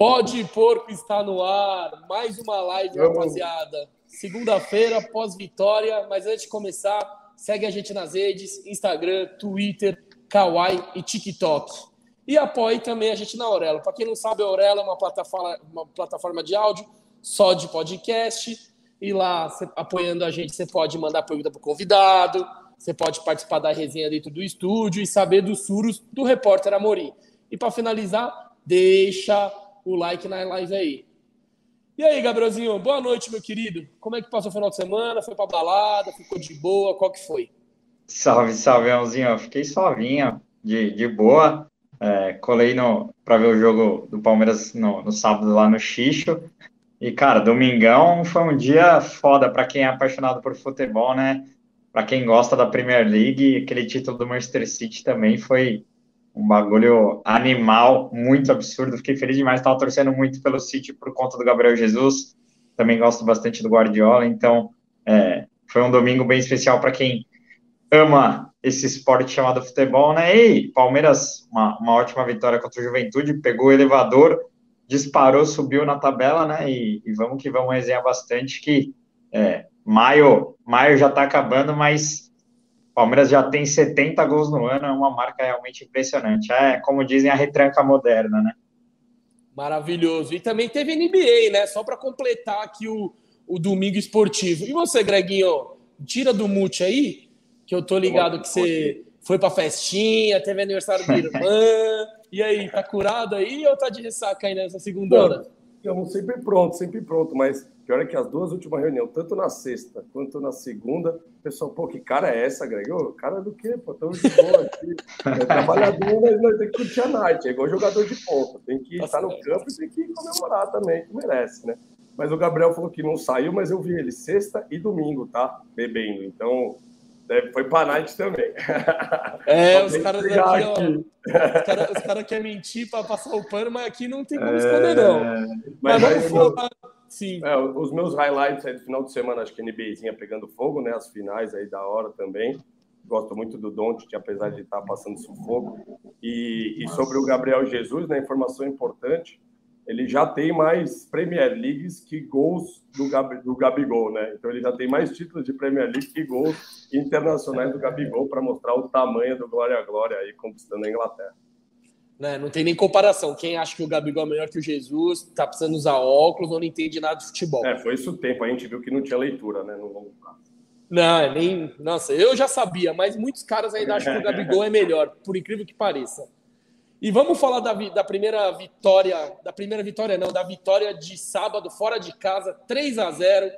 Pode Porco está no ar. Mais uma live, Vamos. rapaziada. Segunda-feira, pós-vitória. Mas antes de começar, segue a gente nas redes: Instagram, Twitter, Kawaii e TikTok. E apoie também a gente na Aurelo. Para quem não sabe, a Aurelo é uma plataforma, uma plataforma de áudio só de podcast. E lá, apoiando a gente, você pode mandar pergunta para o convidado, você pode participar da resenha dentro do estúdio e saber dos furos do repórter Amorim. E para finalizar, deixa o like na live aí. E aí, Gabrielzinho, boa noite, meu querido. Como é que passou o final de semana? Foi pra balada? Ficou de boa? Qual que foi? Salve, salve, Elzinho. Fiquei sozinho, de, de boa. É, colei no para ver o jogo do Palmeiras no, no sábado lá no Xixo. E, cara, domingão foi um dia foda para quem é apaixonado por futebol, né? Para quem gosta da Premier League, aquele título do Manchester City também foi um bagulho animal, muito absurdo. Fiquei feliz demais, estava torcendo muito pelo City por conta do Gabriel Jesus. Também gosto bastante do Guardiola, então é, foi um domingo bem especial para quem ama esse esporte chamado futebol, né? E Palmeiras, uma, uma ótima vitória contra o Juventude, pegou o elevador, disparou, subiu na tabela, né? E, e vamos que vamos resenhar bastante que é, maio, maio já está acabando, mas Palmeiras já tem 70 gols no ano, é uma marca realmente impressionante. É, como dizem, a retranca moderna, né? Maravilhoso. E também teve NBA, né? Só para completar aqui o, o domingo esportivo. E você, Greguinho, tira do mute aí, que eu tô ligado que você foi pra festinha, teve aniversário da irmã. e aí, tá curado aí ou tá de ressaca aí nessa segunda hora? Eu sempre pronto, sempre pronto, mas Pior é que as duas últimas reuniões, tanto na sexta quanto na segunda, o pessoal, pô, que cara é essa, Greg? Ô, cara do quê? Pô, estamos de boa aqui. É trabalhador, mas nós temos que curtir a night. É igual jogador de ponta. Tem que estar no campo e tem que comemorar também, que merece, né? Mas o Gabriel falou que não saiu, mas eu vi ele sexta e domingo, tá? Bebendo. Então, foi pra night também. É, os caras aqui, ó. Os caras cara querem mentir pra passar o pano, mas aqui não tem como esconder, não. É... Mas, mas vamos falar. Sim. É, os meus highlights aí do final de semana, acho que NBAzinha pegando fogo, né? As finais aí da hora também. Gosto muito do Doncic, apesar de estar passando sufoco. E, e sobre o Gabriel Jesus, né? Informação importante, ele já tem mais Premier Leagues que gols do, Gabi, do Gabigol, né? Então ele já tem mais títulos de Premier League que gols internacionais do Gabigol para mostrar o tamanho do Glória a Glória aí conquistando a Inglaterra. Né? Não tem nem comparação. Quem acha que o Gabigol é melhor que o Jesus, tá precisando usar óculos ou não entende nada de futebol. É, foi isso o tempo. A gente viu que não tinha leitura, né? No longo prazo. Não, é nem. Nossa, eu já sabia, mas muitos caras ainda acham que o Gabigol é melhor, por incrível que pareça. E vamos falar da, da primeira vitória, da primeira vitória não, da vitória de sábado fora de casa, 3 a 0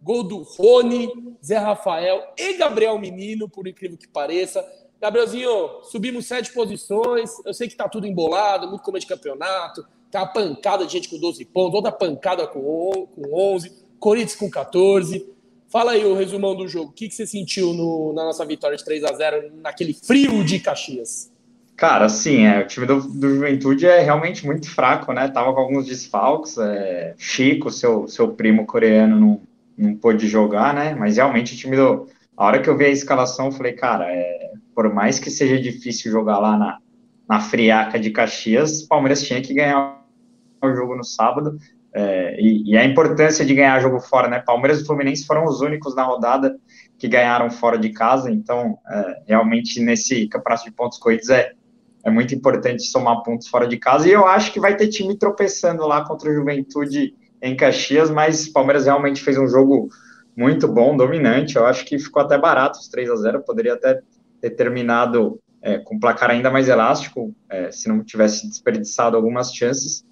Gol do Rony, Zé Rafael e Gabriel Menino, por incrível que pareça. Gabrielzinho, subimos sete posições. Eu sei que tá tudo embolado, muito começo de campeonato. Tá uma pancada de gente com 12 pontos, outra pancada com 11, Corinthians com 14. Fala aí o resumão do jogo. O que, que você sentiu no, na nossa vitória de 3 a 0 naquele frio de Caxias? Cara, sim, é, o time do, do Juventude é realmente muito fraco, né? Tava com alguns desfalques. É, Chico, seu, seu primo coreano, não, não pôde jogar, né? Mas realmente o time do. A hora que eu vi a escalação, eu falei, cara, é, por mais que seja difícil jogar lá na, na friaca de Caxias, o Palmeiras tinha que ganhar o jogo no sábado. É, e, e, a importância de ganhar jogo fora, né? Palmeiras e Fluminense foram os únicos na rodada que ganharam fora de casa, então é, realmente nesse campeonato de pontos corridos é, é muito importante somar pontos fora de casa. E eu acho que vai ter time tropeçando lá contra o Juventude em Caxias, mas Palmeiras realmente fez um jogo muito bom, dominante. Eu acho que ficou até barato os 3 a 0 poderia até ter terminado é, com placar ainda mais elástico, é, se não tivesse desperdiçado algumas chances,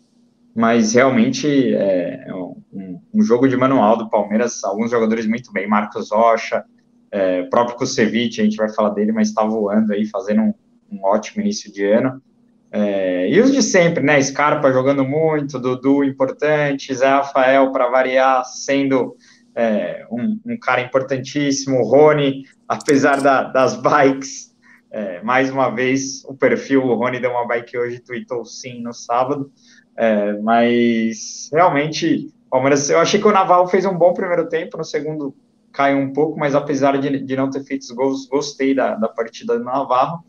mas realmente é, é um, um, jogo de manual do Palmeiras, alguns jogadores muito bem, Marcos Rocha, é, próprio Kusevich, a gente vai falar dele, mas está voando aí, fazendo um, um ótimo início de ano, é, e os de sempre, né? Scarpa jogando muito, Dudu importante, Zé Rafael para variar, sendo é, um, um, cara importantíssimo, Rony apesar da, das bikes, é, mais uma vez, o perfil, o Rony deu uma bike hoje, tweetou sim no sábado, é, mas realmente, Palmeiras, eu achei que o Naval fez um bom primeiro tempo, no segundo caiu um pouco, mas apesar de, de não ter feito os gols, gostei da, da partida do Navarro,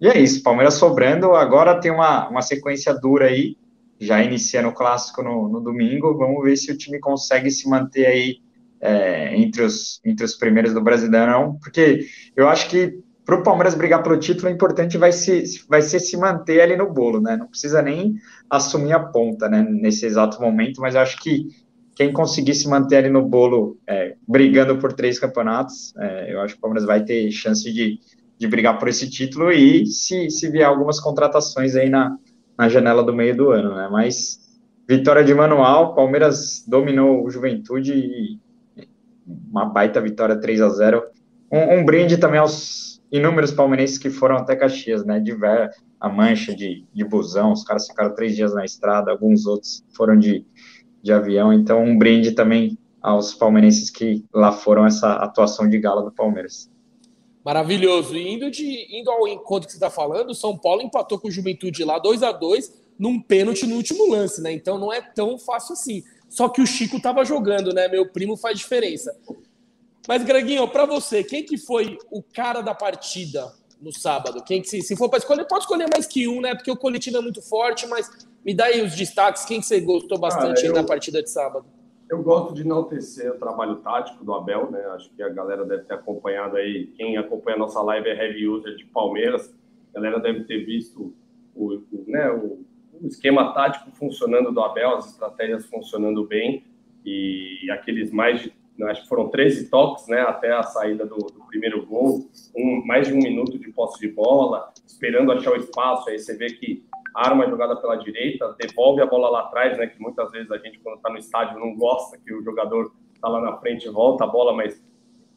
e é isso, Palmeiras sobrando, agora tem uma, uma sequência dura aí, já iniciando o clássico no, no domingo. Vamos ver se o time consegue se manter aí é, entre, os, entre os primeiros do Brasileirão, porque eu acho que para o Palmeiras brigar pelo título, o importante vai, se, vai ser se manter ali no bolo, né? Não precisa nem assumir a ponta, né, nesse exato momento, mas eu acho que quem conseguir se manter ali no bolo, é, brigando por três campeonatos, é, eu acho que o Palmeiras vai ter chance de, de brigar por esse título e se, se vier algumas contratações aí na, na janela do meio do ano, né? Mas vitória de manual, Palmeiras dominou o Juventude e uma baita vitória 3 a 0 um, um brinde também aos inúmeros palmeirenses que foram até Caxias, né? De ver a mancha de, de busão, os caras ficaram três dias na estrada, alguns outros foram de, de avião, então um brinde também aos palmeirenses que lá foram essa atuação de gala do Palmeiras. Maravilhoso. E indo, de, indo ao encontro que você está falando, São Paulo empatou com o Juventude lá 2 a 2 num pênalti no último lance, né? Então não é tão fácil assim. Só que o Chico estava jogando, né? Meu primo faz diferença. Mas, Greguinho, para você, quem que foi o cara da partida no sábado? Quem que, se, se for para escolher, pode escolher mais que um, né? Porque o coletivo é muito forte, mas me dá aí os destaques. Quem que você gostou bastante ah, eu... na partida de sábado? Eu gosto de enaltecer o trabalho tático do Abel, né? Acho que a galera deve ter acompanhado aí. Quem acompanha a nossa live é heavy user de Palmeiras. A galera deve ter visto o, o né, o, o, esquema tático funcionando do Abel, as estratégias funcionando bem e aqueles mais de, acho que foram 13 toques, né, até a saída do, do primeiro gol, um, mais de um minuto de posse de bola, esperando achar o espaço. Aí você vê que arma a jogada pela direita, devolve a bola lá atrás, né? Que muitas vezes a gente, quando está no estádio, não gosta que o jogador está lá na frente e volta a bola, mas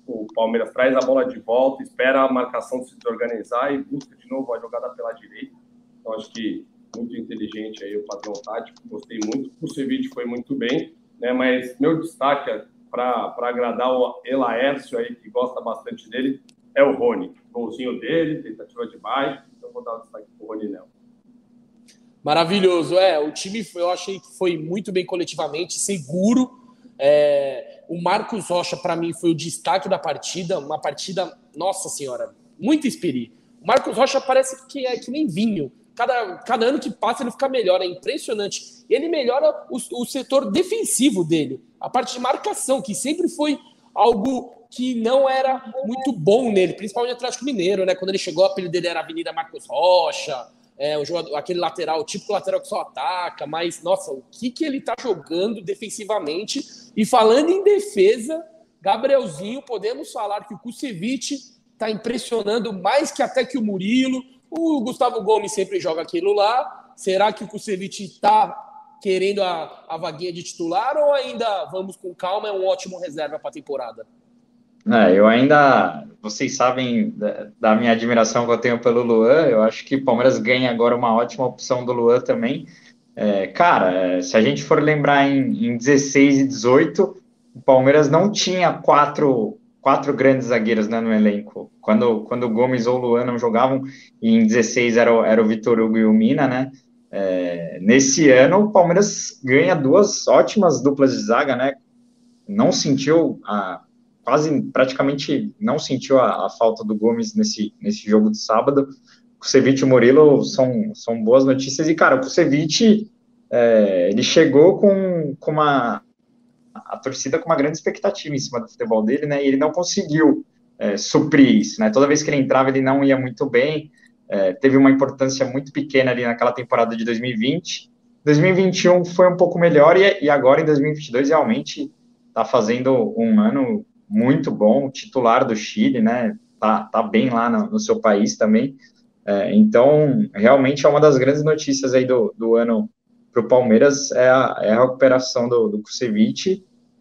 o Palmeiras traz a bola de volta, espera a marcação se desorganizar e busca de novo a jogada pela direita. Então, acho que muito inteligente aí o padrão tático, gostei muito. O Ceviche foi muito bem, né? Mas meu destaque é para agradar o Elaércio aí, que gosta bastante dele, é o Rony. Golzinho dele, tentativa de baixo, então vou dar o destaque para o Rony Nel. Maravilhoso, é. O time eu achei que foi muito bem coletivamente, seguro. É, o Marcos Rocha, para mim, foi o destaque da partida. Uma partida, nossa senhora, muito espiri. O Marcos Rocha parece que é que nem vinho. Cada, cada ano que passa ele fica melhor, é impressionante. Ele melhora o, o setor defensivo dele, a parte de marcação, que sempre foi algo que não era muito bom nele, principalmente no Atlético Mineiro, né? Quando ele chegou, o apelido dele era Avenida Marcos Rocha é, o jogador, aquele lateral, o típico lateral que só ataca, mas, nossa, o que, que ele tá jogando defensivamente? E falando em defesa, Gabrielzinho, podemos falar que o Kusevich tá impressionando mais que até que o Murilo. O Gustavo Gomes sempre joga aquilo lá. Será que o Kusevich tá querendo a, a vaguinha de titular ou ainda vamos com calma? É um ótimo reserva para a temporada. É, eu ainda, vocês sabem da, da, minha admiração que eu tenho pelo Luan, eu acho que o Palmeiras ganha agora uma ótima opção do Luan também. É, cara, é, se a gente for lembrar em, em 16 e 18, o Palmeiras não tinha quatro, quatro grandes zagueiros né, no elenco. Quando, quando o Gomes ou o Luan não jogavam, e em 16 era, o, era o Vitor Hugo e o Mina, né? É, nesse ano, o Palmeiras ganha duas ótimas duplas de zaga, né? Não sentiu a quase praticamente não sentiu a, a, falta do Gomes nesse, nesse jogo de sábado. Kusevich e Murilo são, são boas notícias. E, cara, o Kusevich, é, ele chegou com, com uma... a torcida com uma grande expectativa em cima do futebol dele, né? E ele não conseguiu é, suprir isso, né? Toda vez que ele entrava, ele não ia muito bem. É, teve uma importância muito pequena ali naquela temporada de 2020. 2021 foi um pouco melhor e, e agora em 2022 realmente está fazendo um ano muito bom, titular do Chile, né? Tá, tá bem lá no, no seu país também. É, então, realmente é uma das grandes notícias aí do, do ano para o Palmeiras é a, é a recuperação do, do.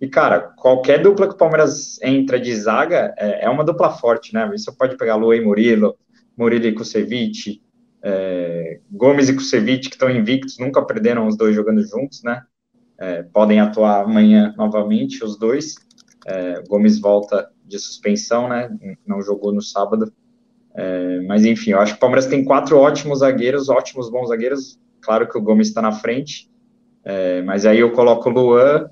E, cara, qualquer dupla que o Palmeiras entra de zaga é, é uma dupla forte, né? Você pode pegar Luan e Murilo, Murilo e Kusevich, é, Gomes e Kusevich, que estão invictos, nunca perderam os dois jogando juntos, né? É, podem atuar amanhã novamente, os dois. É, Gomes volta de suspensão, né? Não jogou no sábado. É, mas enfim, eu acho que o Palmeiras tem quatro ótimos zagueiros, ótimos bons zagueiros. Claro que o Gomes está na frente, é, mas aí eu coloco o Luan,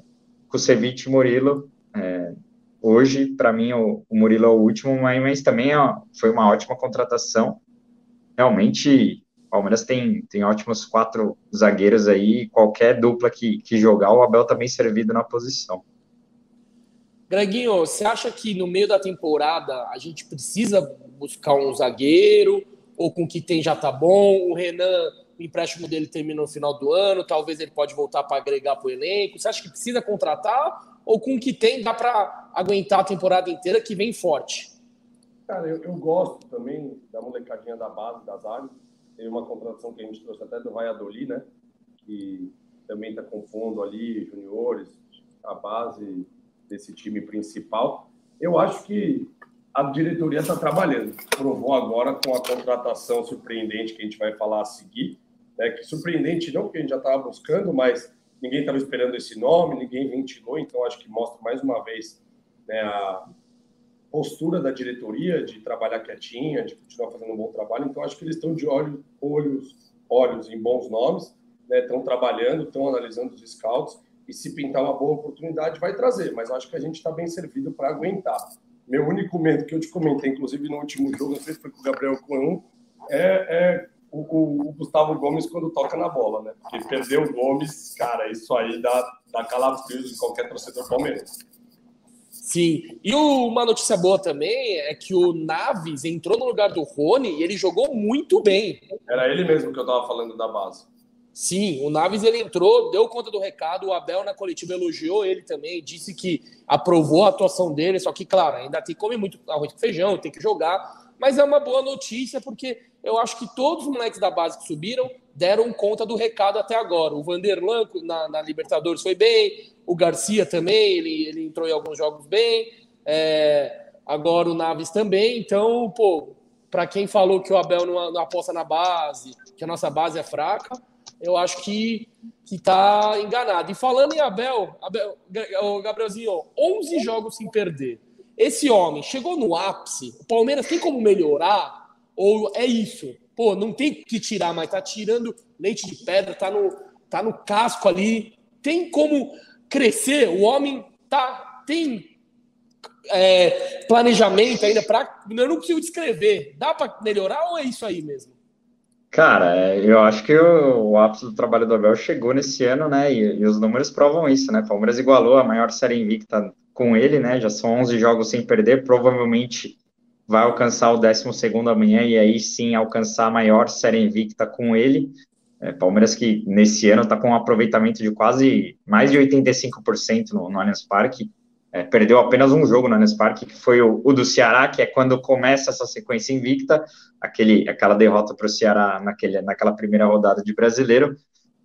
Kusevich e Murilo. É, hoje, para mim, o, o, Murilo é o último, mas, mas também ó, foi uma ótima contratação. Realmente O Palmeiras tem, tem ótimos quatro zagueiros aí, qualquer dupla que, que jogar, o Abel tá bem servido na posição. Greginho, você acha que no meio da temporada a gente precisa buscar um zagueiro? Ou com o que tem já tá bom? O Renan, o empréstimo dele termina no final do ano, talvez ele pode voltar para agregar para o elenco. Você acha que precisa contratar? Ou com o que tem dá para aguentar a temporada inteira que vem forte? Cara, eu, eu, gosto também da molecadinha da base, das áreas. Tem uma contratação que a gente trouxe até do Valladolid, né? Que também está compondo ali juniores, a base desse time principal. Eu acho que a diretoria está trabalhando. Provou agora com a contratação surpreendente que a gente vai falar a seguir. Né? Que surpreendente não, porque a gente já estava buscando, mas ninguém estava esperando esse nome, ninguém ventilou, então acho que mostra mais uma vez né, a postura da diretoria de trabalhar quietinha, de continuar fazendo um bom trabalho. Então acho que eles estão de olho, olhos, olhos em bons nomes, né? estão trabalhando, estão analisando os scouts e se pintar uma boa oportunidade, vai trazer. Mas acho que a gente está bem servido para aguentar. Meu único medo que eu te comentei, inclusive no último jogo, não sei se foi com o Gabriel Coelho, é, é o, o, o, Gustavo Gomes quando toca na bola, né? Porque perder o Gomes, cara, isso aí dá, dá calafrios de qualquer torcedor palmeirense. Sim, e uma notícia boa também é que o Naves entrou no lugar do Rony e ele jogou muito bem. Era ele mesmo que eu estava falando da base. Sim, o Naves ele entrou, deu conta do recado, o Abel na coletiva elogiou ele também, disse que aprovou a atuação dele, só que, claro, ainda tem que comer muito arroz com feijão, tem que jogar, mas é uma boa notícia porque eu acho que todos os moleques da base que subiram deram conta do recado até agora. O Vanderlan na, na Libertadores foi bem, o Garcia também, ele, ele entrou em alguns jogos bem, é, agora o Naves também, então, pô, para quem falou que o Abel não, não aposta na base, que a nossa base é fraca, eu acho que está enganado. E falando em Abel, Abel Gabrielzinho, 11 jogos sem perder. Esse homem chegou no ápice. O Palmeiras tem como melhorar? Ou é isso? Pô, não tem que tirar, mas tá tirando leite de pedra, tá no, tá no casco ali. Tem como crescer? O homem tá tem é, planejamento ainda para. Eu não consigo descrever. Dá para melhorar ou é isso aí mesmo? Cara, é, eu acho que o, o ápice do trabalho do Abel chegou nesse ano, né? E, e, os números provam isso, né? Palmeiras igualou a maior série invicta com ele, né? Já são 11 jogos sem perder, provavelmente vai alcançar o 12 amanhã e aí sim alcançar a maior série invicta com ele. É, Palmeiras que nesse ano está com um aproveitamento de quase mais de 85% no, no Allianz Parque, é, perdeu apenas um jogo no Allianz Parque, que foi o, o, do Ceará, que é quando começa essa sequência invicta, aquele, aquela derrota para o Ceará naquele, naquela primeira rodada de brasileiro,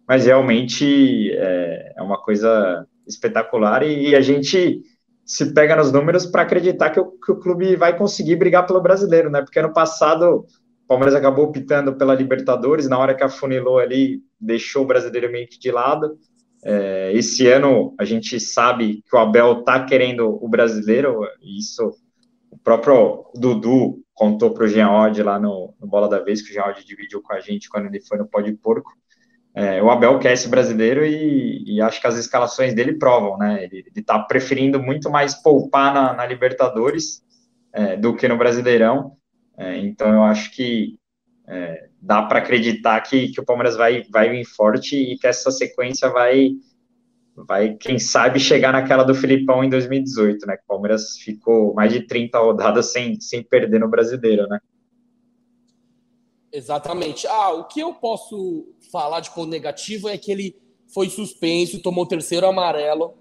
mas realmente é, é uma coisa espetacular e, e, a gente se pega nos números para acreditar que o, que o clube vai conseguir brigar pelo brasileiro, né? Porque ano passado o Palmeiras acabou optando pela Libertadores, na hora que afunilou ali, deixou o brasileiro meio que de lado. É, esse ano a gente sabe que o Abel está querendo o brasileiro, isso o próprio Dudu contou para o Odd lá no, no, Bola da Vez, que o Odd dividiu com a gente quando ele foi no Pó de Porco. É, o Abel quer esse brasileiro e, e, acho que as escalações dele provam, né? Ele está preferindo muito mais poupar na, na Libertadores é, do que no Brasileirão. É, então eu acho que é, dá para acreditar que, que o Palmeiras vai, vai vir forte e que essa sequência vai, vai, quem sabe, chegar naquela do Filipão em 2018, né? Que o Palmeiras ficou mais de 30 rodadas sem, sem perder no brasileiro, né? Exatamente. Ah, o que eu posso falar de ponto negativo é que ele foi suspenso, tomou o terceiro amarelo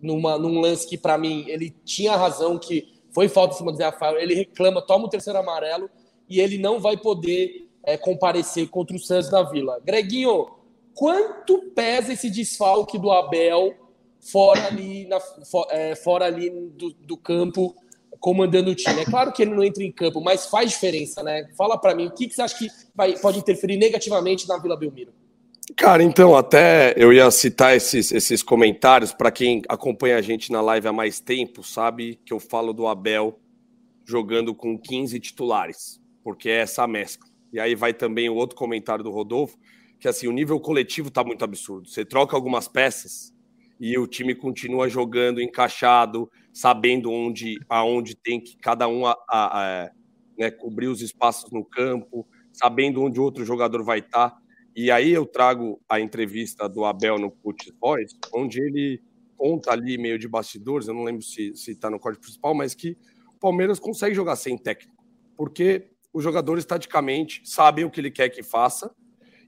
numa, num lance que, para mim, ele tinha razão, que foi falta em cima do Zé Rafael, ele reclama, toma o terceiro amarelo e ele não vai poder é, comparecer contra o Santos na Vila. Greguinho, quanto pesa esse desfalque do Abel fora ali, na, for, é, fora ali do, do, campo, comandando o time? É claro que ele não entra em campo, mas faz diferença, né? Fala para mim, o que, que você acha que vai, pode interferir negativamente na Vila Belmiro? Cara, então, até eu ia citar esses, esses comentários para quem acompanha a gente na live há mais tempo, sabe que eu falo do Abel jogando com 15 titulares porque é essa mescla. E aí vai também o outro comentário do Rodolfo, que assim, o nível coletivo está muito absurdo. Você troca algumas peças e o time continua jogando encaixado, sabendo onde aonde tem que cada um a, a, a, né, cobrir os espaços no campo, sabendo onde outro jogador vai estar. Tá. E aí eu trago a entrevista do Abel no Put Voice, onde ele conta ali meio de bastidores, eu não lembro se está no código principal, mas que o Palmeiras consegue jogar sem técnico, porque os jogadores taticamente sabem o que ele quer que faça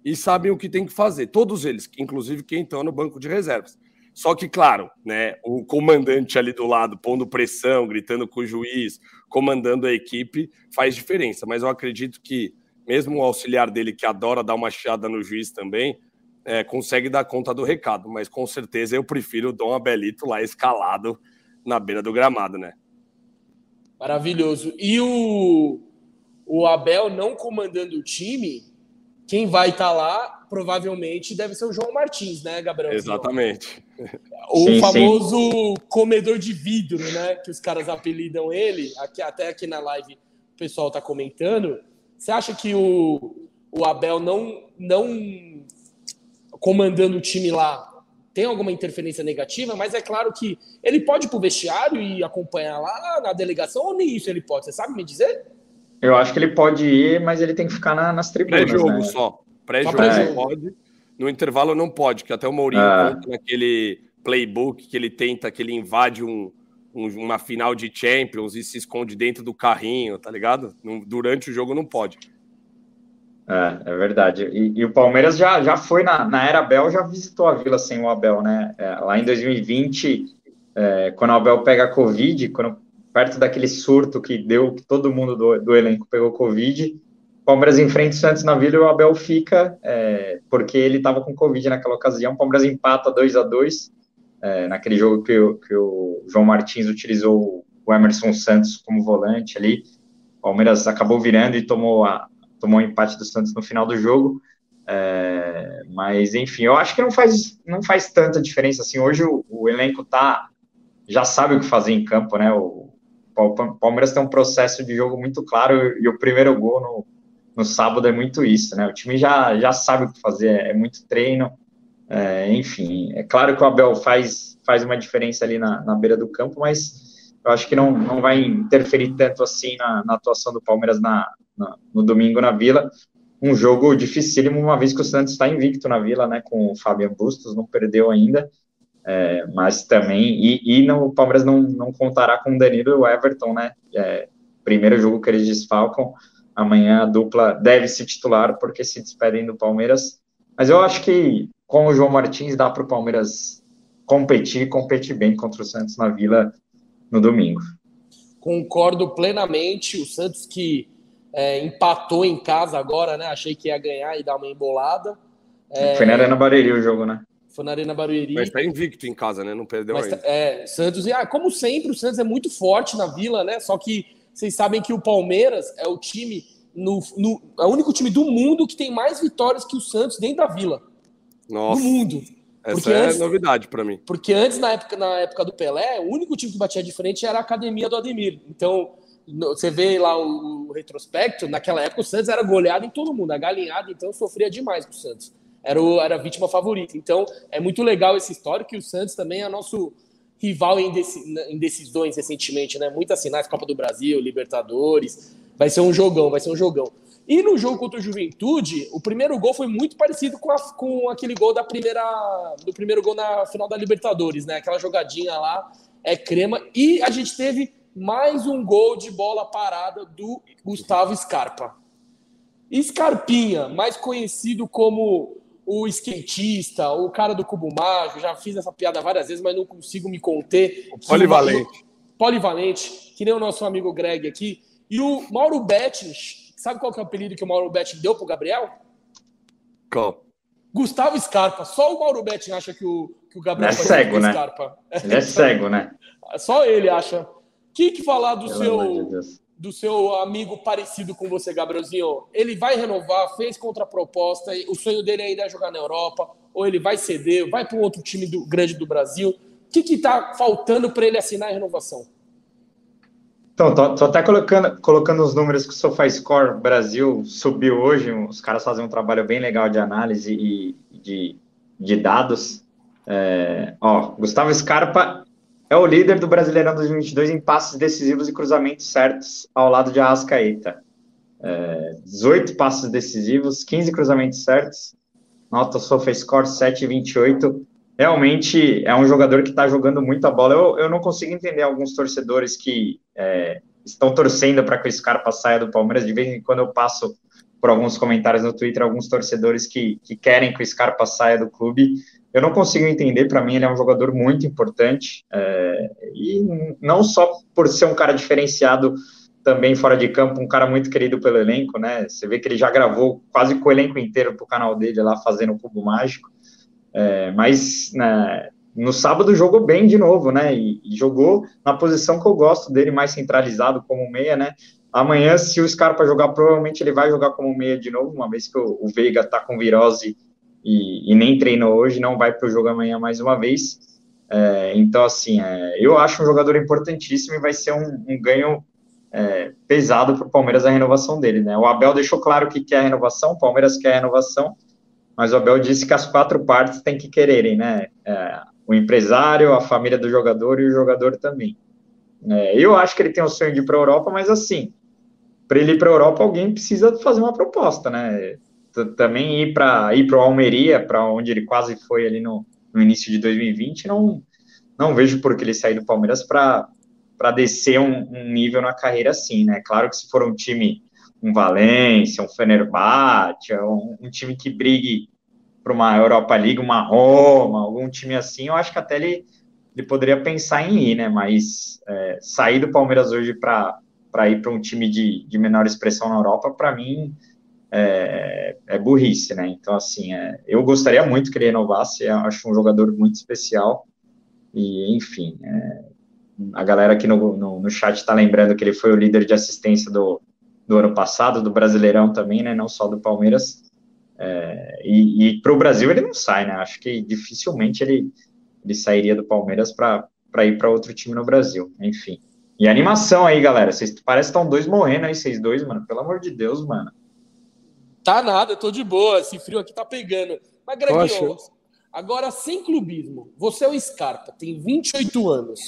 e sabem o que tem que fazer. Todos eles, inclusive quem está no banco de reservas. Só que, claro, né, o comandante ali do lado pondo pressão, gritando com o juiz, comandando a equipe, faz diferença. Mas eu acredito que, mesmo o auxiliar dele, que adora dar uma chiada no juiz também, é, consegue dar conta do recado. Mas com certeza eu prefiro o Dom Abelito lá escalado na beira do gramado, né? Maravilhoso. E o, o Abel não comandando o time, quem vai estar tá lá provavelmente deve ser o João Martins, né, Gabriel? Exatamente. O sim, famoso sim. comedor de vidro, né, que os caras apelidam ele, aqui, até aqui na live o pessoal está comentando. Você acha que o, o Abel não, não comandando o time lá tem alguma interferência negativa, mas é claro que ele pode ir para o vestiário e acompanhar lá na delegação, ou nem isso ele pode, você sabe me dizer? Eu acho que ele pode ir, mas ele tem que ficar na, nas tribunas. Pré-jogo né? só. Pré-jogo pré pode. No intervalo não pode, que até o Mourinho ah. conta naquele playbook que ele tenta, que ele invade um, um, uma final de Champions e se esconde dentro do carrinho, tá ligado? durante o jogo não pode. É, é verdade. E, e, o Palmeiras já, já foi na, na era Abel, já visitou a Vila sem o Abel, né? É, lá em 2020, é, quando o Abel pega a Covid, quando perto daquele surto que deu, que todo mundo do, do elenco pegou Covid. Palmeiras enfrenta o Santos na Vila e o Abel fica, é, porque ele estava com Covid naquela ocasião. O Palmeiras empata 2 a 2 é, naquele jogo que, que, o João Martins utilizou o Emerson Santos como volante ali. O Palmeiras acabou virando e tomou, a, tomou o empate do Santos no final do jogo. É, mas enfim, eu acho que não faz, não faz tanta diferença assim. Hoje o, o elenco tá já sabe o que fazer em campo, né? O, o Palmeiras tem um processo de jogo muito claro e o primeiro gol no, no sábado é muito isso, né? O time já, já sabe o que fazer, é muito treino, é, enfim. É claro que o Abel faz, faz uma diferença ali na, na beira do campo, mas eu acho que não, não vai interferir tanto assim na, na atuação do Palmeiras na, na, no domingo na Vila. Um jogo dificílimo, uma vez que o Santos está invicto na Vila, né? Com o Fabian Bustos, não perdeu ainda. É, mas também, e, e não, o Palmeiras não, não contará com o Danilo e o Everton, né? É, primeiro jogo que eles desfalcam, amanhã a dupla deve se titular porque se despedem do Palmeiras. Mas eu acho que com o João Martins dá para o Palmeiras competir e competir bem contra o Santos na Vila no domingo. Concordo plenamente. O Santos que é, empatou em casa agora, né? Achei que ia ganhar e dar uma embolada. É... Foi na Arena Barueri o jogo, né? Foi na Arena Barueri. Mas tá invicto em casa, né? Não perdeu Mas, ainda. É, Santos, ah, como sempre, o Santos é muito forte na Vila, né? Só que vocês sabem que o Palmeiras é o time, no, no, é o único time do mundo que tem mais vitórias que o Santos dentro da Vila. Nossa. No mundo. Essa porque é antes, novidade para mim. Porque antes, na época, na época do Pelé, o único time que batia de frente era a academia do Ademir. Então, você vê lá o, o retrospecto, naquela época o Santos era goleado em todo mundo, a galinhada, então sofria demais com o Santos era, o, era a vítima favorita. Então, é muito legal essa história que o Santos também é nosso rival em, decisões recentemente, né? Muitas finais, Copa do Brasil, Libertadores. Vai ser um jogão, vai ser um jogão. E no jogo contra o Juventude, o primeiro gol foi muito parecido com, a, com aquele gol da primeira, do primeiro gol na final da Libertadores, né? Aquela jogadinha lá é crema. E a gente teve mais um gol de bola parada do Gustavo Scarpa. Scarpinha, mais conhecido como o skatista, o cara do cubo mágico, já fiz essa piada várias vezes, mas não consigo me conter. Polivalente. Polivalente, que nem o nosso amigo Greg aqui. E o Mauro Betting, sabe qual que é o apelido que o Mauro Betting deu pro Gabriel? Qual? Gustavo Scarpa. Só o Mauro Betting acha que o, que o Gabriel é cego, né? Scarpa. Ele é cego, né? Só ele acha. O que, que falar do Pelo seu do seu amigo parecido com você, Gabrielzinho, ele vai renovar, fez contraproposta, o sonho dele ainda é jogar na Europa, ou ele vai ceder, vai para um outro time do, grande do Brasil. O que está faltando para ele assinar a renovação? Então, tô, tô, até colocando, colocando os números que o SofaScore Brasil subiu hoje. Os caras fazem um trabalho bem legal de análise e de, de dados. É, ó, Gustavo Scarpa é o líder do Brasileirão 2022 em passes decisivos e cruzamentos certos ao lado de Arrascaeta. É, 18 passos decisivos, 15 cruzamentos certos, nota SofaScore 7,28. Realmente é um jogador que está jogando muita bola. Eu, eu não consigo entender alguns torcedores que é, estão torcendo para que o Scarpa saia do Palmeiras. De vez em quando eu passo por alguns comentários no Twitter, alguns torcedores que, que querem que o Scarpa saia do clube. Eu não consigo entender, para mim ele é um jogador muito importante, é, e não só por ser um cara diferenciado também fora de campo, um cara muito querido pelo elenco, né? Você vê que ele já gravou quase com o elenco inteiro pro canal dele lá fazendo o Cubo Mágico. É, mas né, no sábado jogou bem de novo, né? E, e, jogou na posição que eu gosto dele, mais centralizado como meia, né? Amanhã, se o Scarpa jogar, provavelmente ele vai jogar como meia de novo, uma vez que o, o Veiga tá com virose e, e, nem treinou hoje, não vai para o jogo amanhã mais uma vez. É, então, assim, é, eu acho um jogador importantíssimo e vai ser um, um ganho é, pesado para o Palmeiras a renovação dele, né? O Abel deixou claro que quer a renovação, o Palmeiras quer a renovação, mas o Abel disse que as quatro partes têm que quererem, né? É, o empresário, a família do jogador e o jogador também. É, eu acho que ele tem o sonho de ir para a Europa, mas assim, para ele ir para a Europa, alguém precisa fazer uma proposta, né? Também ir para ir para o Almeria, para onde ele quase foi ali no, no início de 2020, não não vejo por que ele sair do Palmeiras para descer um, um, nível na carreira assim, né? Claro que se for um time, um Valência, um Fenerbahçe, um, um time que brigue para uma Europa League, uma Roma, algum time assim, eu acho que até ele, ele poderia pensar em ir, né? Mas é, sair do Palmeiras hoje para ir para um time de, de menor expressão na Europa, para mim é, é, burrice, né? Então, assim, é, eu gostaria muito que ele renovasse, acho um jogador muito especial, e enfim, é, a galera aqui no, no, no chat está lembrando que ele foi o líder de assistência do, do ano passado, do Brasileirão também, né? Não só do Palmeiras. É, e, e para o Brasil ele não sai, né? Acho que dificilmente ele, ele sairia do Palmeiras para ir para outro time no Brasil. Enfim. E animação aí, galera. Vocês parecem que estão dois morrendo aí, vocês dois, mano. Pelo amor de Deus, mano. Tá nada, eu tô de boa. Esse frio aqui tá pegando. Mas, Greginho, agora sem clubismo. Você é o Scarpa, tem 28 anos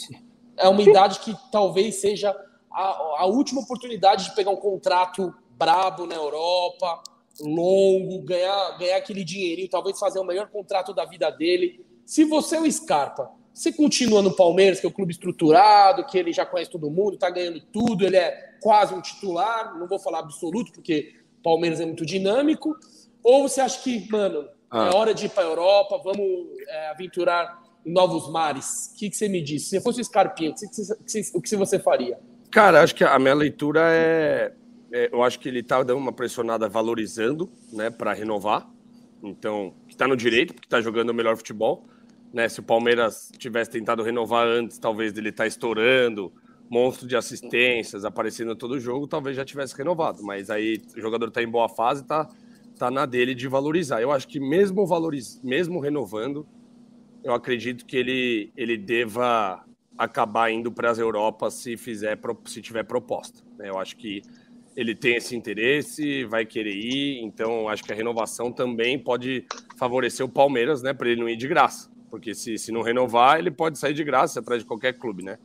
é uma idade que talvez seja a, a última oportunidade de pegar um contrato brabo na Europa, longo, ganhar, ganhar aquele dinheirinho, talvez fazer o melhor contrato da vida dele. Se você é o Scarpa, você continua no Palmeiras, que é um clube estruturado, que ele já conhece todo mundo, tá ganhando tudo, ele é quase um titular, não vou falar absoluto, porque o Palmeiras é muito dinâmico, ou você acha que, mano, ah. é hora de ir para a Europa, vamos é, aventurar novos mares? O que, que você me diz? Se você fosse o Scarpinha, o que, você, o que você faria? Cara, acho que a minha leitura é, é eu acho que ele está dando uma pressionada valorizando, né, para renovar. Então, que está no direito, porque está jogando o melhor futebol. Né, se o Palmeiras tivesse tentado renovar antes, talvez ele tá estourando, monstro de assistências, aparecendo todo jogo, talvez já tivesse renovado. Mas aí o jogador está em boa fase, está tá na dele de valorizar. Eu acho que mesmo valoriz... mesmo renovando, eu acredito que ele, ele deva acabar indo para as Europas se fizer se tiver proposta. Né? Eu acho que ele tem esse interesse, vai querer ir, então acho que a renovação também pode favorecer o Palmeiras, né, para ele não ir de graça, porque se, se não renovar, ele pode sair de graça atrás de qualquer clube, né?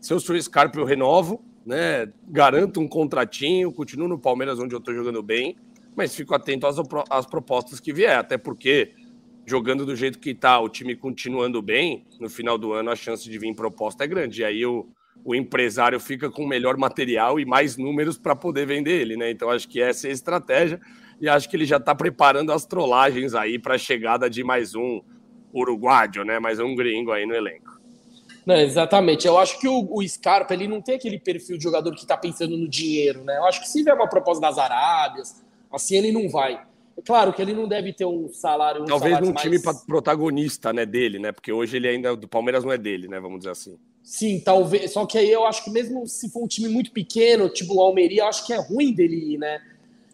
Se eu sou Scarpa, eu renovo, né, garanto um contratinho, continuo no Palmeiras onde eu estou jogando bem, mas fico atento às, às propostas que vier, até porque jogando do jeito que está, o time continuando bem, no final do ano a chance de vir proposta é grande. E aí o, o empresário fica com melhor material e mais números para poder vender ele, né? Então acho que essa é a estratégia e acho que ele já está preparando as trollagens aí para a chegada de mais um uruguaio, né? Mais um gringo aí no elenco. Não, exatamente. Eu acho que o, o, Scarpa ele não tem aquele perfil de jogador que está pensando no dinheiro, né? Eu acho que se vier uma proposta das Arábias, assim ele não vai. É claro que ele não deve ter um salário. Um Talvez num mais... time protagonista, né, dele, né? Porque hoje ele ainda do Palmeiras não é dele, né? Vamos dizer assim. Sim, talvez. Só que aí eu acho que mesmo se for um time muito pequeno, tipo o Almeria, eu acho que é ruim dele ir, né?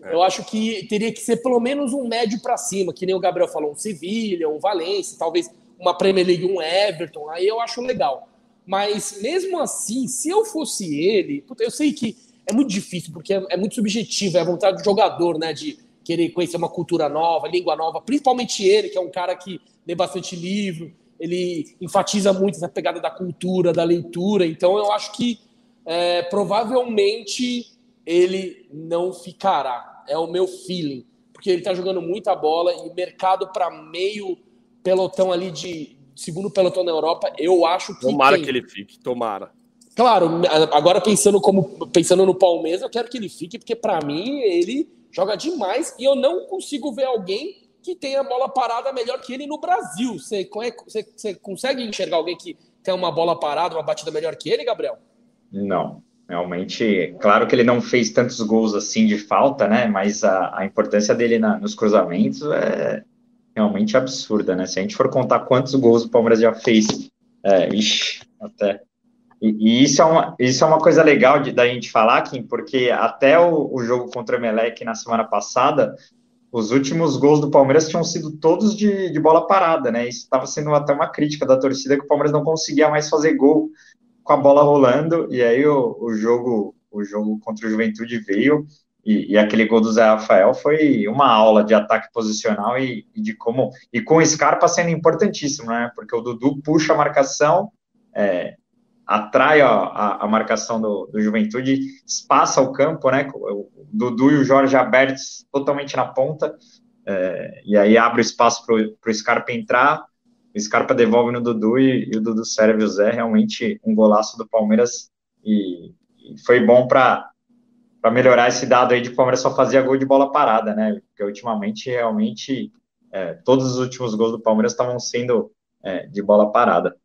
É. Eu acho que teria que ser pelo menos um médio para cima, que nem o Gabriel falou, um Sevilha, um Valência, talvez uma Premier League, um Everton. Aí eu acho legal. Mas mesmo assim, se eu fosse ele, eu sei que é muito difícil, porque é, é muito subjetivo, é a vontade do jogador, né? De querer conhecer uma cultura nova, língua nova, principalmente ele, que é um cara que lê bastante livro, ele enfatiza muito essa pegada da cultura, da leitura, então eu acho que é, provavelmente ele não ficará. É o meu feeling. Porque ele tá jogando muita bola e mercado para meio pelotão ali de segundo pelotão na Europa, eu acho que. Tomara que ele fique, tomara. Claro, agora pensando como pensando no Palmeiras, eu quero que ele fique, porque para mim ele joga demais e eu não consigo ver alguém que tenha a bola parada melhor que ele no Brasil. Você, você, você consegue enxergar alguém que tem uma bola parada, uma batida melhor que ele, Gabriel? Não. Realmente, claro que ele não fez tantos gols assim de falta, né? Mas a, a importância dele na, nos cruzamentos é realmente absurda, né? Se a gente for contar quantos gols o Palmeiras já fez, é, ixi, até. E, e, isso, é uma, isso é uma coisa legal de, da gente falar, Kim, porque até o, o jogo contra o Emelec na semana passada, os últimos gols do Palmeiras tinham sido todos de, de bola parada, né? Isso estava sendo até uma crítica da torcida que o Palmeiras não conseguia mais fazer gol com a bola rolando, e aí o, o jogo o jogo contra o Juventude veio, e, e, aquele gol do Zé Rafael foi uma aula de ataque posicional e, e, de como. E com o Scarpa sendo importantíssimo, né? Porque o Dudu puxa a marcação, é, atrai a, a, a marcação do, do, Juventude, espaça o campo, né? O, Dudu e o Jorge abertos totalmente na ponta, é, e aí abre espaço para o Scarpa entrar. O Scarpa devolve no Dudu e, e o Dudu serve o Zé. Realmente um golaço do Palmeiras e, e foi bom para para melhorar esse dado aí de que o Palmeiras só fazia gol de bola parada, né? Porque ultimamente, realmente, é, todos os últimos gols do Palmeiras estavam sendo é, de bola parada.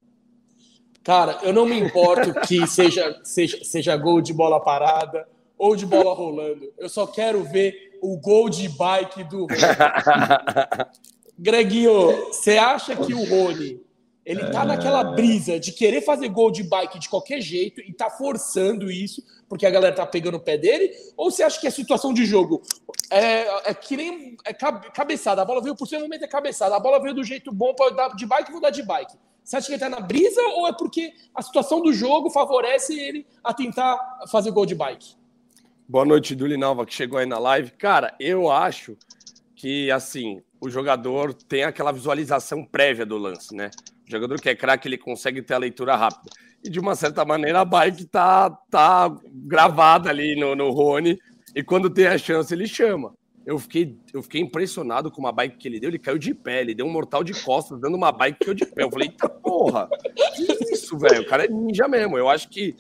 Cara, eu não me importo que seja, seja, seja gol de bola parada ou de bola rolando. Eu só quero ver o gol de bike do Rony. Greguinho, você acha que o Rony ele tá naquela brisa de querer fazer gol de bike de qualquer jeito e tá forçando isso porque a galera tá pegando o pé dele? Ou você acha que a situação de jogo é, é que nem é cabeçada? A bola veio por seu momento é cabeçada. A bola veio do jeito bom para dar de bike, vou dar de bike. Você acha que ele tá na brisa ou é porque a situação do jogo favorece ele a tentar fazer gol de bike? Boa noite, Dulinalva, que chegou aí na live. Cara, eu acho que, assim, o jogador tem aquela visualização prévia do lance, né? O jogador que é craque, ele consegue ter a leitura rápida. E de uma certa maneira, a bike tá, tá gravada ali no, no Rony. E quando tem a chance, ele chama. Eu fiquei, eu fiquei impressionado com uma bike que ele deu. Ele caiu de pé, ele deu um mortal de costas, dando uma bike que caiu de pé. Eu falei, eita porra, que isso, velho? O cara é ninja mesmo. Eu acho que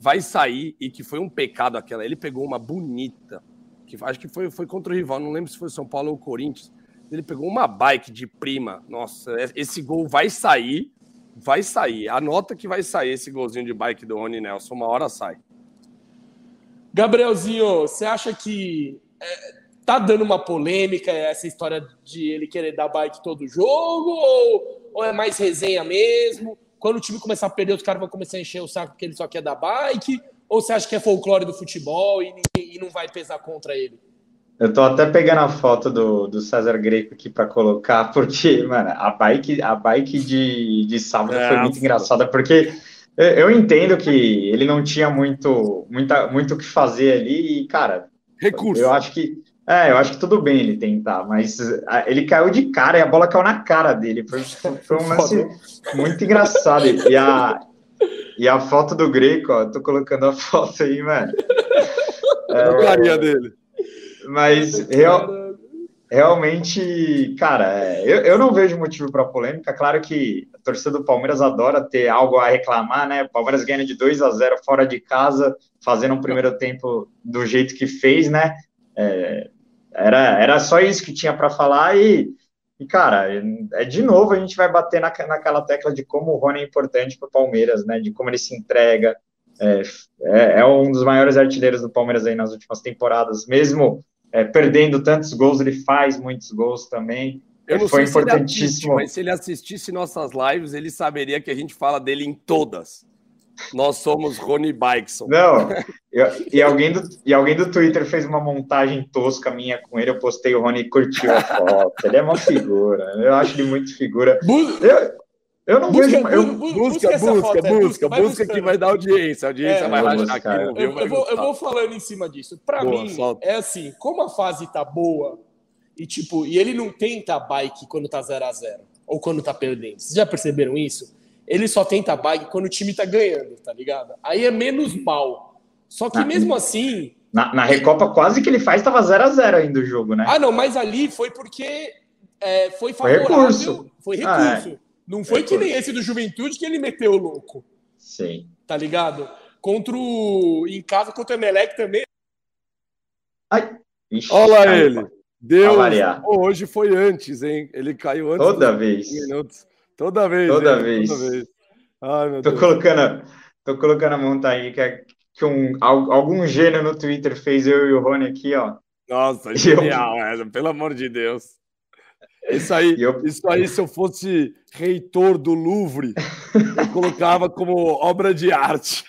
vai sair e que foi um pecado aquela. Ele pegou uma bonita, que acho que foi, foi contra o rival, não lembro se foi São Paulo ou Corinthians ele pegou uma bike de prima. Nossa, esse gol vai sair. Vai sair. Anota que vai sair esse golzinho de bike do Rony Nelson. Uma hora sai. Gabrielzinho, você acha que é, tá dando uma polêmica essa história de ele querer dar bike todo jogo? Ou, ou é mais resenha mesmo? Quando o time começar a perder, os caras vão começar a encher o saco porque ele só quer dar bike? Ou você acha que é folclore do futebol e, e não vai pesar contra ele? Eu tô até pegando a foto do, do César Greco aqui para colocar, porque, mano, a bike, a bike de, de sábado é, foi muito engraçada, porque eu entendo que ele não tinha muito muita, muito o que fazer ali, e, cara, recurso. Eu acho que. É, eu acho que tudo bem ele tentar, mas ele caiu de cara e a bola caiu na cara dele. Foi, foi um lance muito engraçado. E a, e a foto do Greco, ó, tô colocando a foto aí, mano. É, a carinha dele. Mas real, realmente, cara, é, eu, eu não vejo motivo para polêmica. Claro que a torcida do Palmeiras adora ter algo a reclamar, né? O Palmeiras ganha de 2 a 0 fora de casa, fazendo um primeiro tempo do jeito que fez, né? É, era, era só isso que tinha para falar e, e, cara, é de novo a gente vai bater na, naquela tecla de como o Rony é importante para o Palmeiras, né? De como ele se entrega. É, é, é, um dos maiores artilheiros do Palmeiras aí nas últimas temporadas, mesmo é, perdendo tantos gols, ele faz muitos gols também. Eu não Foi importantíssimo. Se assiste, mas se ele assistisse nossas lives, ele saberia que a gente fala dele em todas. Nós somos Rony Bikeson. Não, eu, e, alguém do, e alguém do Twitter fez uma montagem tosca minha com ele. Eu postei o Rony curtiu a foto. Ele é uma figura. Eu acho ele muito figura. Eu, eu não busca, vejo. Eu, busca, busca, busca, busca, busca, busca que vai dar audiência. A audiência é, vai rachar aqui. Eu, eu, eu, vou, eu vou falando em cima disso. Para mim, solta. é assim: como a fase tá boa, e tipo, e ele não tenta bike quando tá 0 a 0 ou quando tá perdendo. Vocês já perceberam isso? Ele só tenta bike quando o time tá ganhando, tá ligado? Aí é menos mal. Só que ah, mesmo assim, Na, na Recopa, quase que ele faz, estava 0 a 0 ainda o jogo, né? Ah, não, mas ali foi porque é, foi favorável. Foi recurso. Foi recurso. Ah, é. Não foi recurso. que nem esse do Juventude que ele meteu o louco. Sim. Tá ligado? Contra o. Em casa contra o Emelec também. Ai. Ixi, Olha lá ele. Deus. hoje foi antes, hein? Ele caiu antes. Toda vez. Minutos. Toda vez. Toda hein? vez. Toda vez. Ai, meu tô Deus. colocando, tô colocando a montanha que, é, que um, algum gênio no Twitter fez eu e o Rony aqui, ó. Nossa, genial, eu... pelo amor de Deus. Isso aí, eu... isso aí, se eu fosse reitor do Louvre, eu colocava como obra de arte.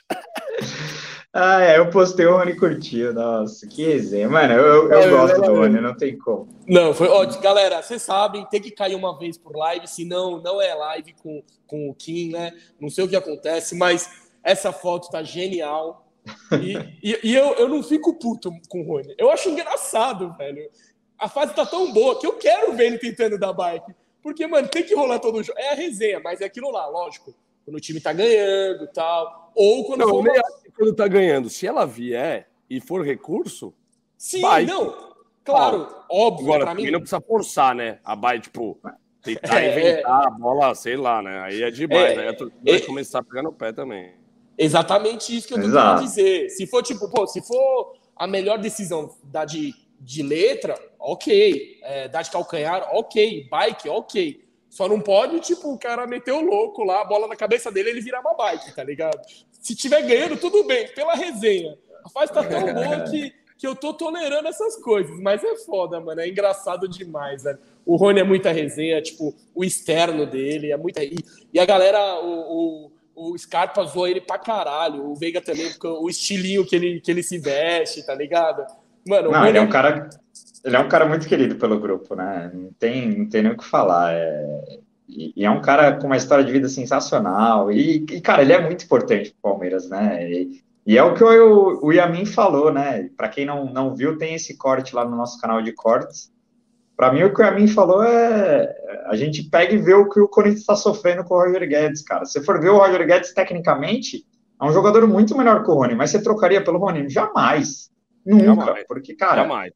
Ah, é, eu postei o Rony curtiu. Nossa, que resenha. Mano, eu, eu, gosto do Rony, não tem como. Não, foi ótimo. Galera, vocês sabem, tem que cair uma vez por live, senão não é live com, com o Kim, né? Não sei o que acontece, mas essa foto tá genial. E, e, e, eu, eu não fico puto com o Rony. Eu acho engraçado, velho. A fase tá tão boa que eu quero ver ele tentando dar bike. Porque, mano, tem que rolar todo o jogo. É a resenha, mas é aquilo lá, lógico. Quando o time tá ganhando e tal. Ou quando não, for uma quando tá ganhando, se ela vier e for recurso. Sim, vai. não. Claro, ó, óbvio. Agora, também mim... não precisa forçar, né? A Bay, tipo, tentar é, inventar é... a bola, sei lá, né? Aí é demais. É, aí a vai é... começar a pegar no pé também. Exatamente isso que eu tô querendo dizer. Se for, tipo, pô, se for a melhor decisão da de, de letra, ok. É, dar de calcanhar, ok. Bike, ok. Só não pode, tipo, o cara meter o louco lá, a bola na cabeça dele, ele virar uma bike, tá ligado? Se tiver ganhando, tudo bem, pela resenha. A fase tá tão boa que, que eu tô tolerando essas coisas, mas é foda, mano. É engraçado demais, velho. O Rony é muita resenha, tipo, o externo dele é muita. E, e a galera, o, o, o Scarpa zoou ele pra caralho. O Veiga também, o estilinho que ele, que ele se veste, tá ligado? Mano, não, ele é um cara. Ele é um cara muito querido pelo grupo, né? Não tem, não tem nem o que falar. É, e, e, é um cara com uma história de vida sensacional. E, e cara, ele é muito importante para o Palmeiras, né? E, e, é o que o, o Yamin falou, né? Para quem não, não viu, tem esse corte lá no nosso canal de cortes. Para mim, o que o Yamin falou é. A gente pega e vê o que o Corinthians está sofrendo com o Roger Guedes, cara. Se for ver o Roger Guedes, tecnicamente, é um jogador muito melhor que o Rony, mas você trocaria pelo Rony? Jamais. Nunca. Jamais. Porque, cara. Jamais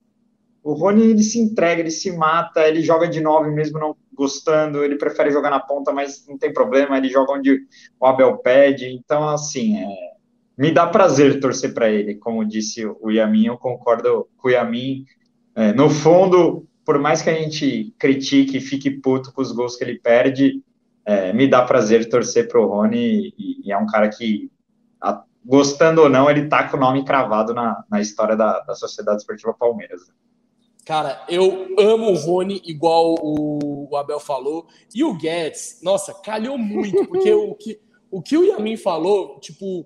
o Rony ele se entrega, ele se mata, ele joga de nove mesmo não gostando, ele prefere jogar na ponta, mas não tem problema, ele joga onde o Abel pede. Então, assim, é, me dá prazer torcer para ele, como disse o Yamin, eu concordo com o Yamin. É, no fundo, por mais que a gente critique e fique puto com os gols que ele perde, é, me dá prazer torcer para o Rony, e, e, é um cara que, a, gostando ou não, ele tá com o nome cravado na, na história da, da Sociedade Esportiva Palmeiras. Cara, eu amo o Rony, igual o, o Abel falou. E o Guedes, nossa, calhou muito, porque o que, o que o Yamin falou, tipo,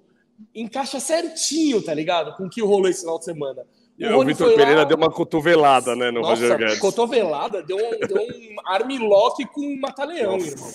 encaixa certinho, tá ligado? Com o que rolou esse final de semana. O, o Vitor Pereira lá... deu uma cotovelada, né, no Nossa, Roger Guedes. cotovelada, deu um, deu um armlock com o Mataleão, irmão.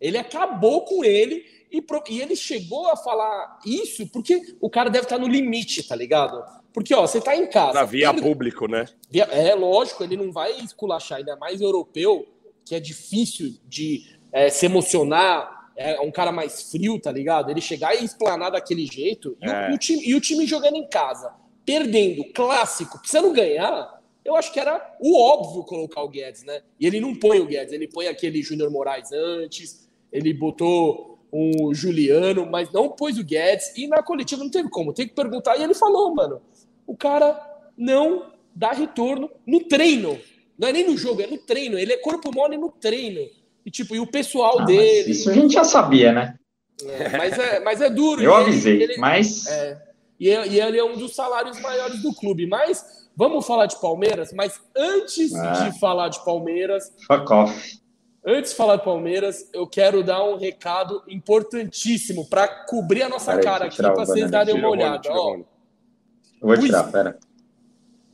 Ele acabou com ele e, e ele chegou a falar isso porque o cara deve estar no limite, tá ligado? Porque, ó, você tá em casa. Pra via ele... público, né? É, lógico, ele não vai esculachar, ainda mais europeu, que é difícil de é, se emocionar, é um cara mais frio, tá ligado? Ele chegar e explanar daquele jeito, e, é. o, o, time, e o time jogando em casa, perdendo, clássico, precisando ganhar, eu acho que era o óbvio colocar o Guedes, né? E ele não põe o Guedes, ele põe aquele Júnior Moraes antes, ele botou o Juliano, mas não pôs o Guedes, e na coletiva não teve como, tem que perguntar, e ele falou, mano, o cara não dá retorno no treino. Não é nem no jogo, é no treino. Ele é corpo mole no treino. E tipo, e o pessoal ah, dele. Isso a gente já sabia, né? É, mas, é, mas é duro. Eu avisei, ele, mas. É, e, e ele é um dos salários maiores do clube. Mas vamos falar de Palmeiras. Mas antes ah. de falar de Palmeiras. Fuck off. Antes de falar de Palmeiras, eu quero dar um recado importantíssimo para cobrir a nossa cara aqui, para vocês darem uma olhada. Ó, vou tirar, o, pera.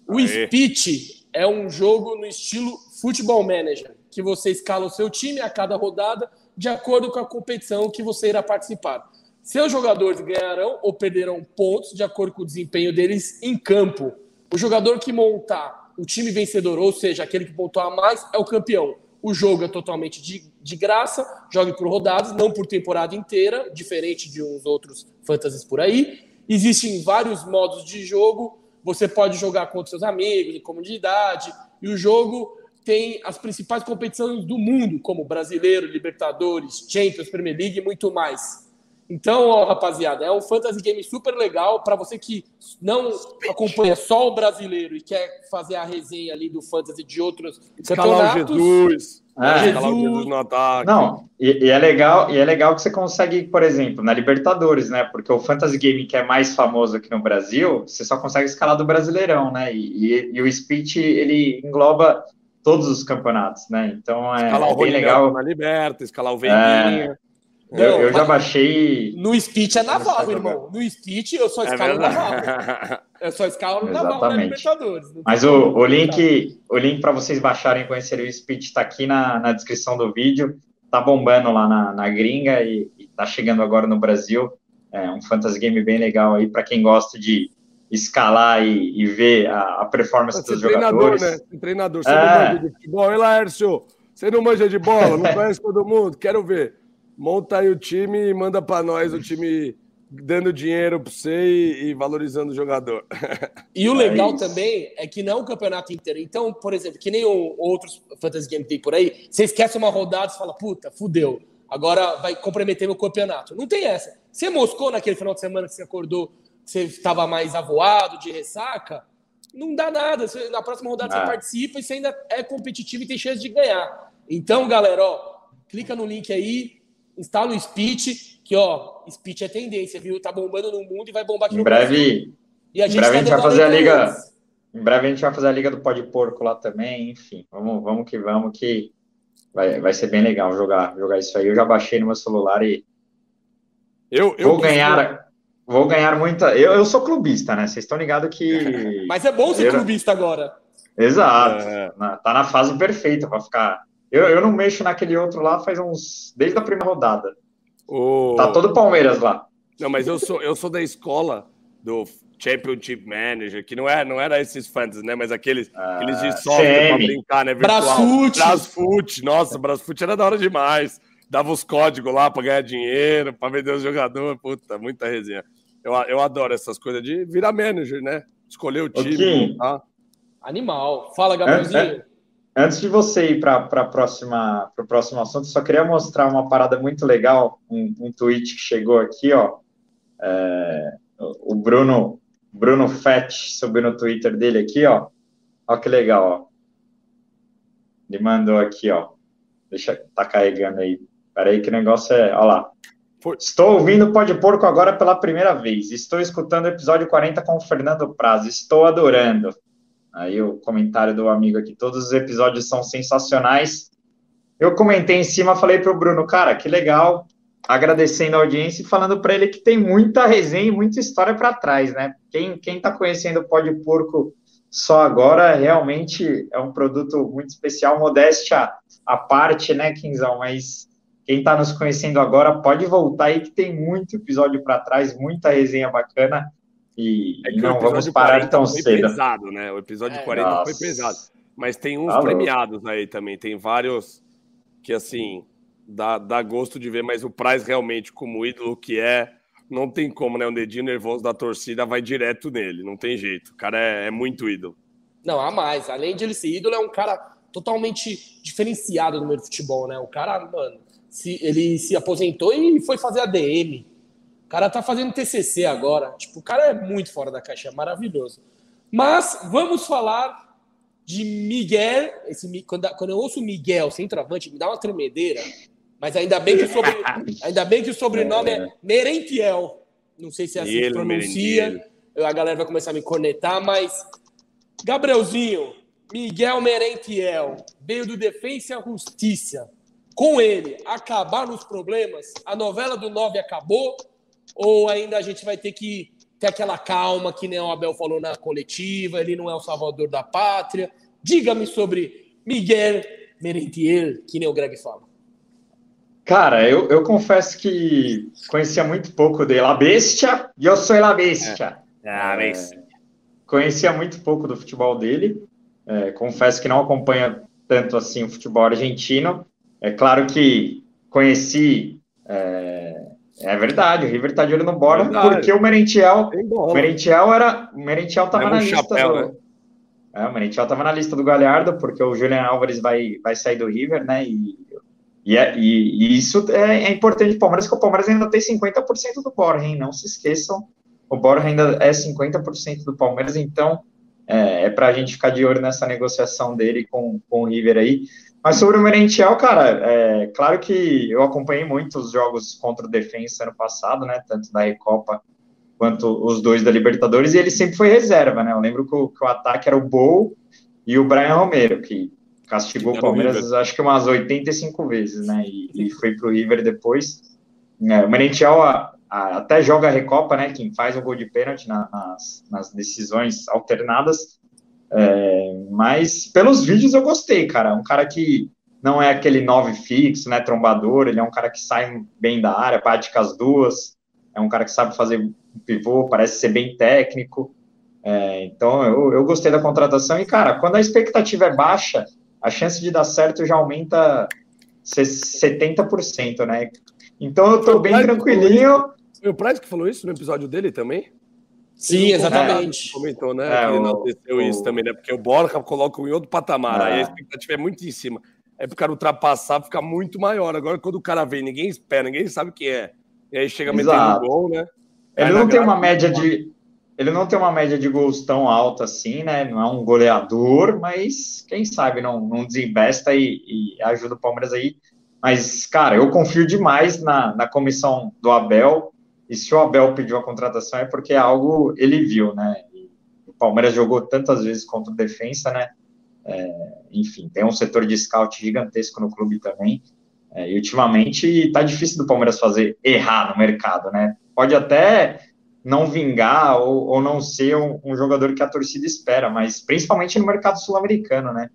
O Speech é um jogo no estilo Futebol Manager, que você escala o seu time a cada rodada de acordo com a competição que você irá participar. Seus jogadores ganharão ou perderão pontos de acordo com o desempenho deles em campo. O jogador que montar o time vencedor, ou seja, aquele que pontuar mais, é o campeão. O jogo é totalmente de, de graça, jogue por rodadas, não por temporada inteira, diferente de uns outros fantasies por aí. Existem vários modos de jogo, você pode jogar contra seus amigos, em comunidade, e o jogo tem as principais competições do mundo, como Brasileiro, Libertadores, Champions, Premier League e muito mais. Então, ó, rapaziada, é um fantasy game super legal para você que não acompanha só o brasileiro e quer fazer a resenha ali do fantasy de outros Escalar campeonatos. O Jesus. É. Jesus. o Jesus no ataque. Não, e, e, é legal, e é legal que você consegue, por exemplo, na Libertadores, né? Porque o fantasy game que é mais famoso aqui no Brasil, você só consegue escalar do Brasileirão, né? E, e, e o Speech ele engloba todos os campeonatos, né? Então é, escalar é bem legal. Na Liberta, escalar o Veininha. É. Não, eu, eu já baixei. No Speech é naval, irmão. No Speech eu só é escalo é naval. Eu só escalo naval na Libertadores. Mas o, o link, o link para vocês baixarem e conhecerem o Speech está aqui na, na descrição do vídeo. Tá bombando lá na, na gringa e, e tá chegando agora no Brasil. É um fantasy game bem legal aí para quem gosta de escalar e, e ver a, a performance Você dos jogadores. Né? Treinador, você é. não manja de futebol. E Laércio, você não manja de bola, não conhece todo mundo, quero ver monta aí o time e manda para nós o time dando dinheiro para você e, e, valorizando o jogador. E o legal é também é que não é um campeonato inteiro. Então, por exemplo, que nem o, outros Fantasy Game tem por aí, você esquece uma rodada e fala, puta, fudeu, agora vai comprometer meu campeonato. Não tem essa. Você moscou naquele final de semana que você acordou, que você estava mais avoado, de ressaca, não dá nada. Você, na próxima rodada ah. você participa e você ainda é competitivo e tem chance de ganhar. Então, galera, ó, clica no link aí, instala o Speech, que ó, Speech é tendência, viu? Tá bombando no mundo e vai bombar aqui em no breve, Brasil. E a gente, em breve tá a gente vai fazer a liga. Em breve a gente vai fazer a liga do pó de porco lá também, enfim. Vamos, vamos que vamos que vai, vai ser bem legal jogar, jogar isso aí. Eu já baixei no meu celular e eu, eu vou ganhar vou ganhar muita. Eu, eu sou clubista, né? Vocês estão ligados que. Mas é bom ser eu... clubista agora. Exato. É... Tá na fase perfeita para ficar eu, eu não mexo naquele outro lá faz uns. desde a primeira rodada. O... Tá todo Palmeiras lá. Não, mas eu sou, eu sou da escola do Championship Manager, que não, é, não era esses fantasy, né? Mas aqueles, ah, aqueles de software pra brincar, né? Virtual. Brasfoot. Brasfoot. Nossa, Brasfoot era da hora demais. Dava os códigos lá pra ganhar dinheiro, pra vender os jogadores. Puta, muita resenha. Eu, eu adoro essas coisas de virar manager, né? Escolher o time. Okay. Tá? Animal. Fala, Gabrielzinho. É, é. Antes de você ir para próxima para o próximo assunto, só queria mostrar uma parada muito legal, um, um tweet que chegou aqui, ó. É, o Bruno Bruno Fett subiu no Twitter dele aqui, ó. Olha que legal, ó. Ele mandou aqui, ó. Deixa, tá carregando aí. Peraí que negócio é, ó lá. Estou ouvindo o Pode Porco agora pela primeira vez. Estou escutando o episódio 40 com o Fernando Prazo. Estou adorando. Aí o comentário do amigo aqui, todos os episódios são sensacionais. Eu comentei em cima, falei para o Bruno, cara, que legal, agradecendo a audiência e falando para ele que tem muita resenha e muita história para trás, né? Quem quem está conhecendo o Pó de Porco só agora realmente é um produto muito especial, modéstia à parte, né, Quinzão? Mas quem está nos conhecendo agora pode voltar aí que tem muito episódio para trás, muita resenha bacana. E, é não vamos parar tão foi cedo. pesado, né? O episódio é, 40 nossa. foi pesado. Mas tem uns premiados aí também. Tem vários que, assim, dá, dá gosto de ver, mas o Price realmente, como ídolo que é, não tem como, né? O dedinho nervoso da torcida vai direto nele, não tem jeito. O cara é, é muito ídolo. Não, há mais. Além de ele ser ídolo, é um cara totalmente diferenciado no meio do futebol, né? O cara, mano, se, ele se aposentou e foi fazer ADM cara tá fazendo TCC agora. Tipo, o cara é muito fora da caixa, é maravilhoso. Mas vamos falar de Miguel. Esse, quando, quando eu ouço Miguel, centroavante, me dá uma tremedeira. Mas ainda bem que o, sobre, ainda bem que o sobrenome é, é Merentiel. Não sei se é assim que pronuncia. A galera vai começar a me cornetar, mas. Gabrielzinho, Miguel Merentiel, veio do Defensa e Justiça. Com ele, acabar os problemas. A novela do 9 acabou ou ainda a gente vai ter que ter aquela calma que nem o Abel falou na coletiva, ele não é o salvador da pátria. Diga-me sobre Miguel Merentiel, que nem o Greg fala. Cara, eu, eu confesso que conhecia muito pouco de La Bestia, e eu sou La Bestia. É, é, é, conhecia muito pouco do futebol dele, é, confesso que não acompanha tanto assim o futebol argentino. É claro que conheci é, É verdade, o River tá de olho no Borja, porque o Merentiel, o Merentiel era, o Merentiel tava um na lista chapéu, do, né? é, o Merentiel tava na lista do Galhardo, porque o Julian Álvares vai, vai sair do River, né, e, e, é, e, e isso é, é importante para o Palmeiras, que o Palmeiras ainda tem 50% do Borja, hein, não se esqueçam, o Borja ainda é 50% do Palmeiras, então é, é para a gente ficar de olho nessa negociação dele com, com o River aí. Mas sobre o Merentiel, cara, é claro que eu acompanhei muito os jogos contra o Defensa ano passado, né? Tanto da Recopa quanto os dois da Libertadores, e ele sempre foi reserva, né? Eu lembro que o, que o ataque era o Bol e o Brian Romero, que castigou o Palmeiras acho que umas 85 vezes, né? E, e foi pro River depois. É, o Merentiel, até joga a Recopa, né? Quem faz o gol de pênalti na, nas, nas, decisões alternadas. É, mas pelos vídeos eu gostei, cara. Um cara que não é aquele nove fixo, né? Trombador, ele é um cara que sai bem da área, bate com as duas. É um cara que sabe fazer um pivô, parece ser bem técnico. É, então eu, eu gostei da contratação. E, cara, quando a expectativa é baixa, a chance de dar certo já aumenta 70%, né? Então eu tô bem tranquilinho. Foi o Price que falou isso no episódio dele também? Sim, exatamente. Comentou, né? É, que enalteceu o, isso também, né? Porque o Borja coloca em outro patamar. É. Aí a expectativa é muito em cima. É pro cara ultrapassar, ficar muito maior. Agora, quando o cara vem, ninguém espera, ninguém sabe o que é. E aí chega Exato. metendo gol, né? Ele não tem uma média de. Ele não tem uma média de gols tão alta assim, né? Não é um goleador, mas quem sabe não, não desinvesta e, e ajuda o Palmeiras aí. Mas, cara, eu confio demais na, na comissão do Abel e se o Abel pediu a contratação é porque é algo ele viu, né? E o Palmeiras jogou tantas vezes contra o defensa, né? É, enfim, tem um setor de scout gigantesco no clube também. É, e ultimamente tá difícil do Palmeiras fazer errar no mercado, né? Pode até não vingar ou, ou não ser um, um, jogador que a torcida espera, mas principalmente no mercado sul-americano, né?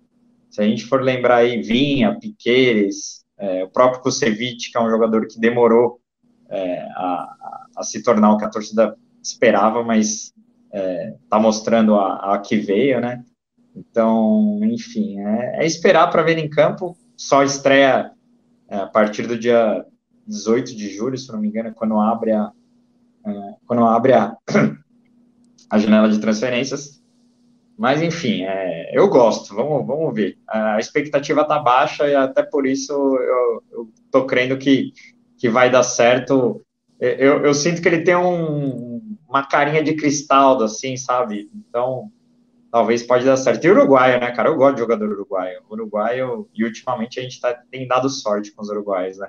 Se a gente for lembrar aí, Vinha, Piqueires, é, o próprio Kusevich, que é um jogador que demorou é, a, a, se tornar o que a torcida esperava, mas é, tá mostrando a, a, que veio, né? Então, enfim, é, é esperar para ver em campo. Só estreia é, a partir do dia 18 de julho, se não me engano, quando abre a, é, quando abre a, a janela de transferências. Mas, enfim, é, eu gosto, vamos, vamos ver. A expectativa está baixa e até por isso eu, estou crendo que que vai dar certo. Eu, eu sinto que ele tem um, uma carinha de cristal, assim, sabe? Então, talvez pode dar certo. E uruguaio, né, cara? Eu gosto de jogador uruguaio. Uruguaio, e ultimamente a gente tá, tem dado sorte com os uruguaios, né?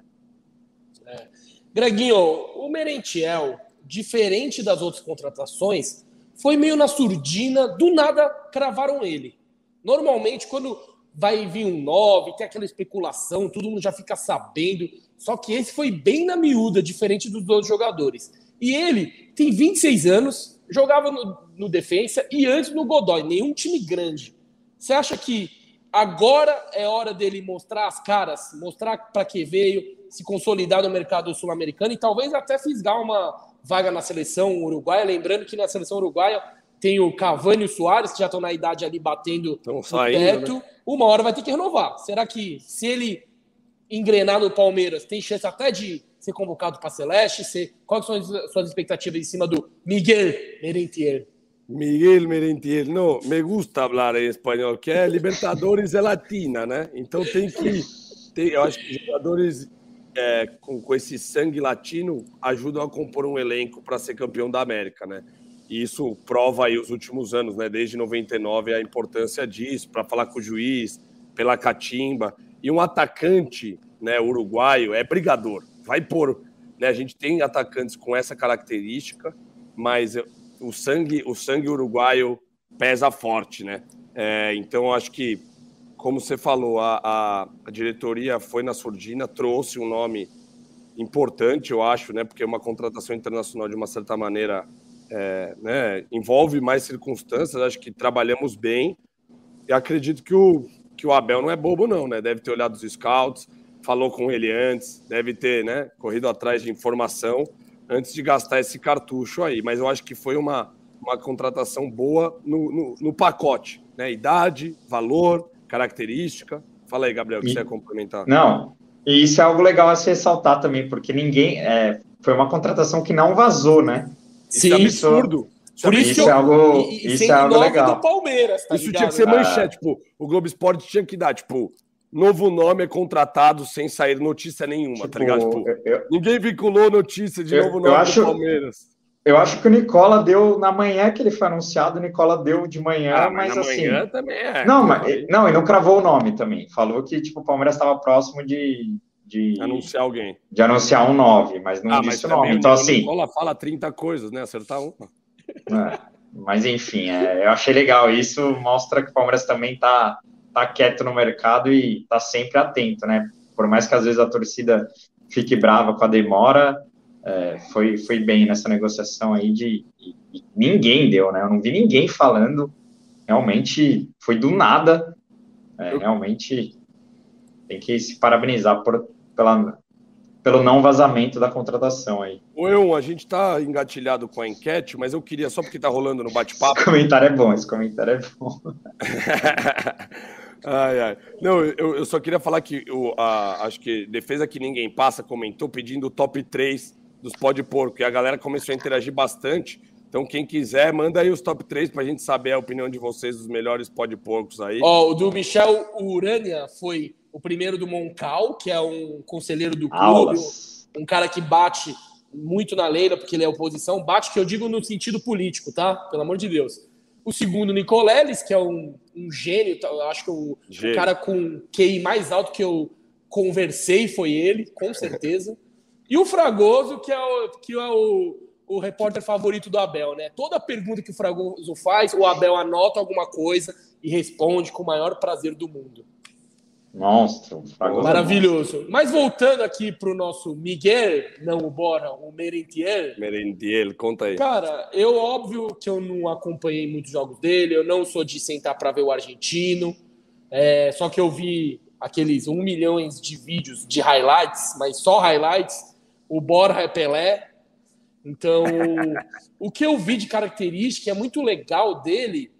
É. Greginho, o Merentiel, diferente das outras contratações, foi meio na surdina, do nada cravaram ele. Normalmente, quando vai vir um 9, tem aquela especulação, todo mundo já fica sabendo. Só que esse foi bem na miúda, diferente dos outros jogadores. E ele tem 26 anos, jogava no, no defensa e antes no Godoy, nenhum time grande. Você acha que agora é hora dele mostrar as caras, mostrar para que veio, se consolidar no mercado sul-americano e talvez até fisgar uma vaga na seleção uruguaia? Lembrando que na seleção uruguaia tem o Cavani e o Soares, que já estão na idade ali batendo no teto. Né? Uma hora vai ter que renovar. Será que se ele engrenar no Palmeiras, tem chance até de ser convocado para Celeste? Ser... Quais são as suas expectativas em cima do Miguel Merentiel? Miguel Merentiel, não, me gusta falar em espanhol, que é Libertadores é latina, né? Então tem que. Tem, eu acho que jogadores é, com, com esse sangue latino ajudam a compor um elenco para ser campeão da América, né? E isso prova aí os últimos anos, né? Desde 99 a importância disso, para falar com o juiz, pela catimba. E um atacante, né, uruguaio, é brigador. Vai por, né? A gente tem atacantes com essa característica, mas o sangue, o sangue uruguaio pesa forte, né? É, então acho que, como você falou, a, a, diretoria foi na surdina, trouxe um nome importante, eu acho, né? Porque uma contratação internacional de uma certa maneira é, né, envolve mais circunstâncias, acho que trabalhamos bem. E acredito que o, que o Abel não é bobo, não, né? Deve ter olhado os scouts, falou com ele antes, deve ter né, corrido atrás de informação antes de gastar esse cartucho aí. Mas eu acho que foi uma, uma contratação boa no, no, no pacote, né? Idade, valor, característica. Fala aí, Gabriel, que e, você ia complementar. Não, e isso é algo legal a se ressaltar também, porque ninguém. É, foi uma contratação que não vazou, né? Sim, isso é absurdo. Por isso, isso é algo, e, isso é algo legal. Do Palmeiras, tá isso ligado? tinha que ser manchete, tipo, o Globo Esporte tinha que dar, tipo, novo nome é contratado sem sair notícia nenhuma, tá tipo, tá ligado? Tipo, eu, ninguém vinculou notícia de eu, novo nome acho, do Palmeiras. Eu acho que o Nicola deu na manhã que ele foi anunciado, o Nicola deu de manhã, ah, mas, mas assim. Manhã também é. Não, mas, não, e não cravou o nome também. Falou que tipo, o Palmeiras estava próximo de, de. Anunciar alguém. De anunciar um 9, mas não ah, disse mas o nome. Então, assim. O Nicola fala 30 coisas, né? Acertar uma. É, mas enfim, é, eu achei legal. Isso mostra que o Palmeiras também tá, tá quieto no mercado e tá sempre atento, né? Por mais que às vezes a torcida fique brava com a demora, é, foi, foi bem nessa negociação aí de, de, ninguém deu, né? Eu não vi ninguém falando. Realmente foi do nada. É, realmente tem que se parabenizar por, pela, pelo não vazamento da contratação aí. O Eu, a gente tá engatilhado com a enquete, mas eu queria, só porque tá rolando no bate-papo. Esse comentário é bom, esse comentário é bom. ai, ai. Não, eu, eu só queria falar que eu, a, acho que Defesa que Ninguém Passa comentou pedindo o top 3 dos pó de porco. E a galera começou a interagir bastante. Então, quem quiser, manda aí os top 3 para a gente saber a opinião de vocês dos melhores pó de porcos aí. Ó, oh, o do Michel Urânia foi o primeiro do Moncal, que é um conselheiro do clube, Aulas. um cara que bate muito na leira, porque ele é oposição. Bate, que eu digo no sentido político, tá? Pelo amor de Deus. O segundo, Nicoleles, que é um, um gênio, tá? eu acho que o, o cara com QI mais alto que eu conversei foi ele, com certeza. E o Fragoso, que é o, que é o, o repórter favorito do Abel, né? Toda pergunta que o Fragoso faz, o Abel anota alguma coisa e responde com o maior prazer do mundo. Monstro. Maravilhoso. Mas voltando aqui para o nosso Miguel, não o Bora, o Merentiel. Merentiel, conta aí. Cara, eu óbvio que eu não acompanhei muitos jogos dele, eu não sou de sentar para ver o argentino, é, só que eu vi aqueles um milhão de vídeos de highlights, mas só highlights, o Borja é Pelé. Então, o que eu vi de característica é muito legal dele,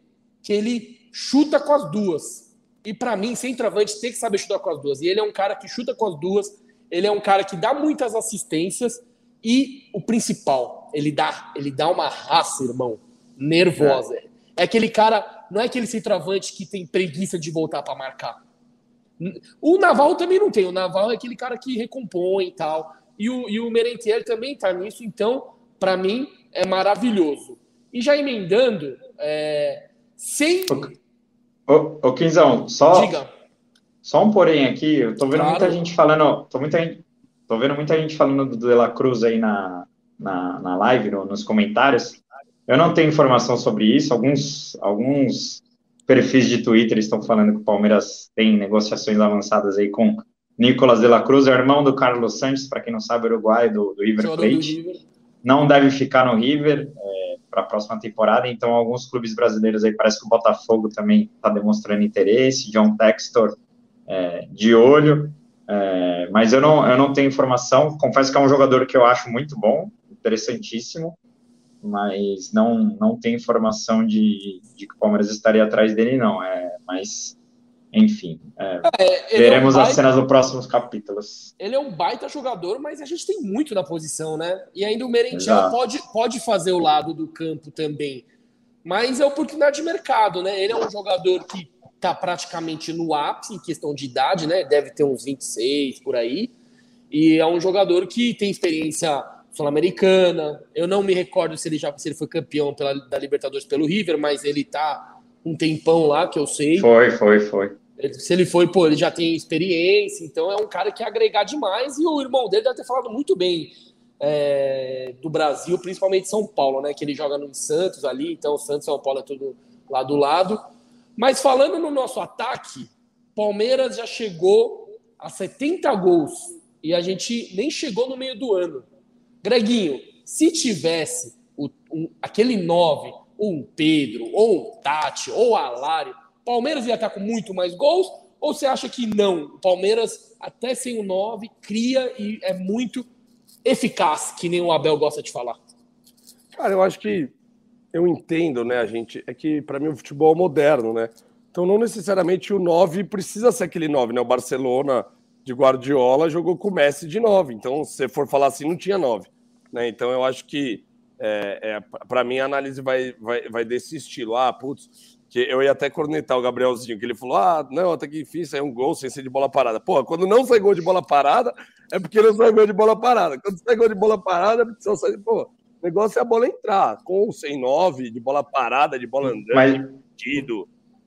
que ele chuta com as duas. E para mim, centroavante tem que saber chutar com as duas. E ele é um cara que chuta com as duas, ele é um cara que dá muitas assistências e o principal, ele dá, ele dá uma raça, irmão, nervosa. É, é aquele cara, não é aquele centroavante que tem preguiça de voltar para marcar. O Naval também não tem. O Naval é aquele cara que recompõe e tal. E o, e o Merentiel também está nisso, então, para mim, é maravilhoso. E já emendando, é, sem. Ô, ô Quinzão, só, Diga. só um porém aqui, eu tô vendo claro. muita gente falando, tô, muita, tô vendo muita gente falando do De La Cruz aí na, na, na live, no, nos comentários. Eu não tenho informação sobre isso, alguns, alguns perfis de Twitter estão falando que o Palmeiras tem negociações avançadas aí com Nicolas de la Cruz, é irmão do Carlos Santos, para quem não sabe, uruguai do, do River Plate. Não deve ficar no River é, para a próxima temporada, então alguns clubes brasileiros aí, parece que o Botafogo também está demonstrando interesse, John Textor é, de olho, é, mas eu não, eu não tenho informação, confesso que é um jogador que eu acho muito bom, interessantíssimo, mas não, não tem informação de, de que o Palmeiras estaria atrás dele, não, é, mas enfim, é, é, veremos é um baita, as cenas dos próximos capítulos. Ele é um baita jogador, mas a gente tem muito na posição, né? E ainda o Merentiel pode, pode fazer o lado do campo também. Mas é oportunidade de mercado, né? Ele é um jogador que está praticamente no ápice em questão de idade, né? Deve ter uns 26 por aí. E é um jogador que tem experiência sul-americana. Eu não me recordo se ele já se ele foi campeão pela, da Libertadores pelo River, mas ele tá um tempão lá, que eu sei. Foi, foi, foi. Se ele foi, pô, ele já tem experiência, então é um cara que agregar demais. E o irmão dele deve ter falado muito bem é, do Brasil, principalmente São Paulo, né? Que ele joga no Santos ali, então Santos e São Paulo é tudo lá do lado. Mas falando no nosso ataque, Palmeiras já chegou a 70 gols e a gente nem chegou no meio do ano. Greguinho, se tivesse o, um, aquele 9, ou um Pedro, ou um Tati, ou Alário, Palmeiras ia estar com muito mais gols? Ou você acha que não? O Palmeiras, até sem o 9, cria e é muito eficaz, que nem o Abel gosta de falar. Cara, eu acho que eu entendo, né, a gente, é que para mim o futebol é moderno, né? Então não necessariamente o 9 precisa ser aquele 9, né? O Barcelona de Guardiola jogou com o Messi de 9. Então, se for falar assim, não tinha 9. Né? Então eu acho que é, é para mim a análise vai, vai, vai desse estilo. Ah, putz, que eu ia até cornetar o Gabrielzinho, que ele falou: ah, não, até que enfim, saiu um gol sem ser de bola parada. Pô, quando não sai gol de bola parada, é porque não sai gol de bola parada. Quando sai gol de bola parada, é porque só sai. Pô, o negócio é a bola entrar, com ou sem nove, de bola parada, de bola andando, Mas... de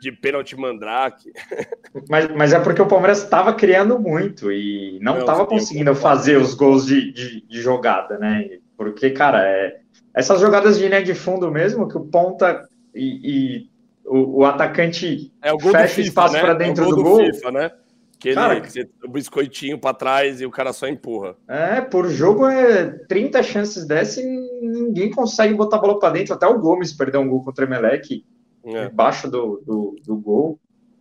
de pênalti mandrake. Mas, mas é porque o Palmeiras estava criando muito e não estava conseguindo fazer os gols de, de, de, jogada, né? Porque, cara, é, essas jogadas de linha de fundo mesmo, que o ponta e, e o, o, atacante é o fecha FIFA, espaço né? para dentro é do, do, gol. FIFA, né? Que ele, cara, que o biscoitinho para trás e o cara só empurra. É, por jogo é 30 chances dessa e ninguém consegue botar a bola para dentro. Até o Gomes perdeu um gol contra o Emelec é. embaixo do, do, do gol.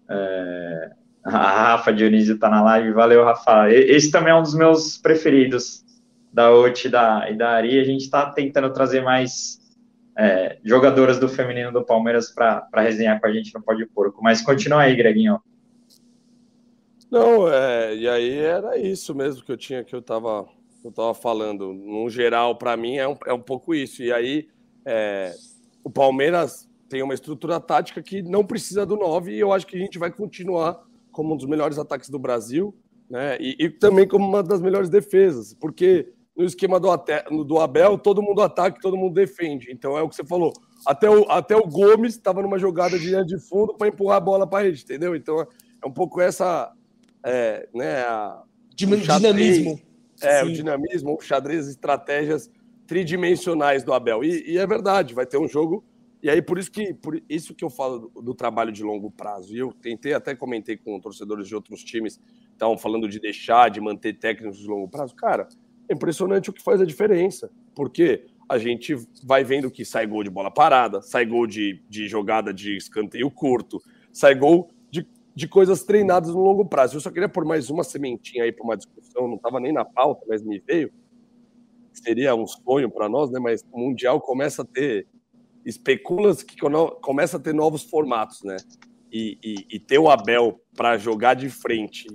É... A Rafa Dionísio tá na live, valeu, Rafa. Esse também é um dos meus preferidos da OT e da, e da Ari. A gente está tentando trazer mais é, jogadoras do feminino do Palmeiras para resenhar com a gente no Pode Porco. Mas continua aí, Greginho. Não, é, e aí era isso mesmo que eu tinha, que eu estava eu tava falando. No geral, para mim, é um, é um pouco isso. E aí, é, o Palmeiras tem uma estrutura tática que não precisa do 9 e eu acho que a gente vai continuar como um dos melhores ataques do Brasil, né? E, e também como uma das melhores defesas, porque no esquema do, do Abel, todo mundo ataca, todo mundo defende. Então é o que você falou. Até o, até o Gomes estava numa jogada de linha de fundo para empurrar a bola para a rede, entendeu? Então é um pouco essa. É, né, a, dinamismo. É, Sim. o dinamismo, o xadrez, estratégias tridimensionais do Abel. E, e, é verdade, vai ter um jogo e aí, por isso que, por isso que eu falo do, do, trabalho de longo prazo. E eu tentei, até comentei com torcedores de outros times, estavam falando de deixar, de manter técnicos de longo prazo. Cara, é impressionante o que faz a diferença. Porque a gente vai vendo que sai gol de bola parada, sai gol de, de jogada de escanteio curto, sai gol de, de coisas treinadas no longo prazo. Eu só queria pôr mais uma sementinha aí para uma discussão, não estava nem na pauta, mas me veio. Seria um sonho para nós, né? Mas o Mundial começa a ter especula-se que começa a ter novos formatos, né? E, e, e ter o Abel para jogar de frente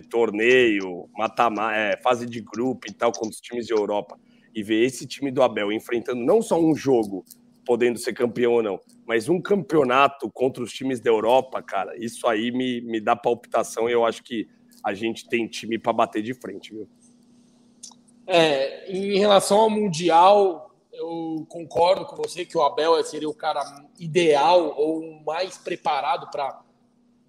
de torneio, matar é, fase de grupo e tal, com os times de Europa, e ver esse time do Abel enfrentando não só um jogo, podendo ser campeão ou não, mas um campeonato contra os times da Europa, cara, isso aí me, me dá palpitação e eu acho que a gente tem time para bater de frente, viu? É, em relação ao Mundial, eu concordo com você que o Abel seria o cara ideal ou mais preparado para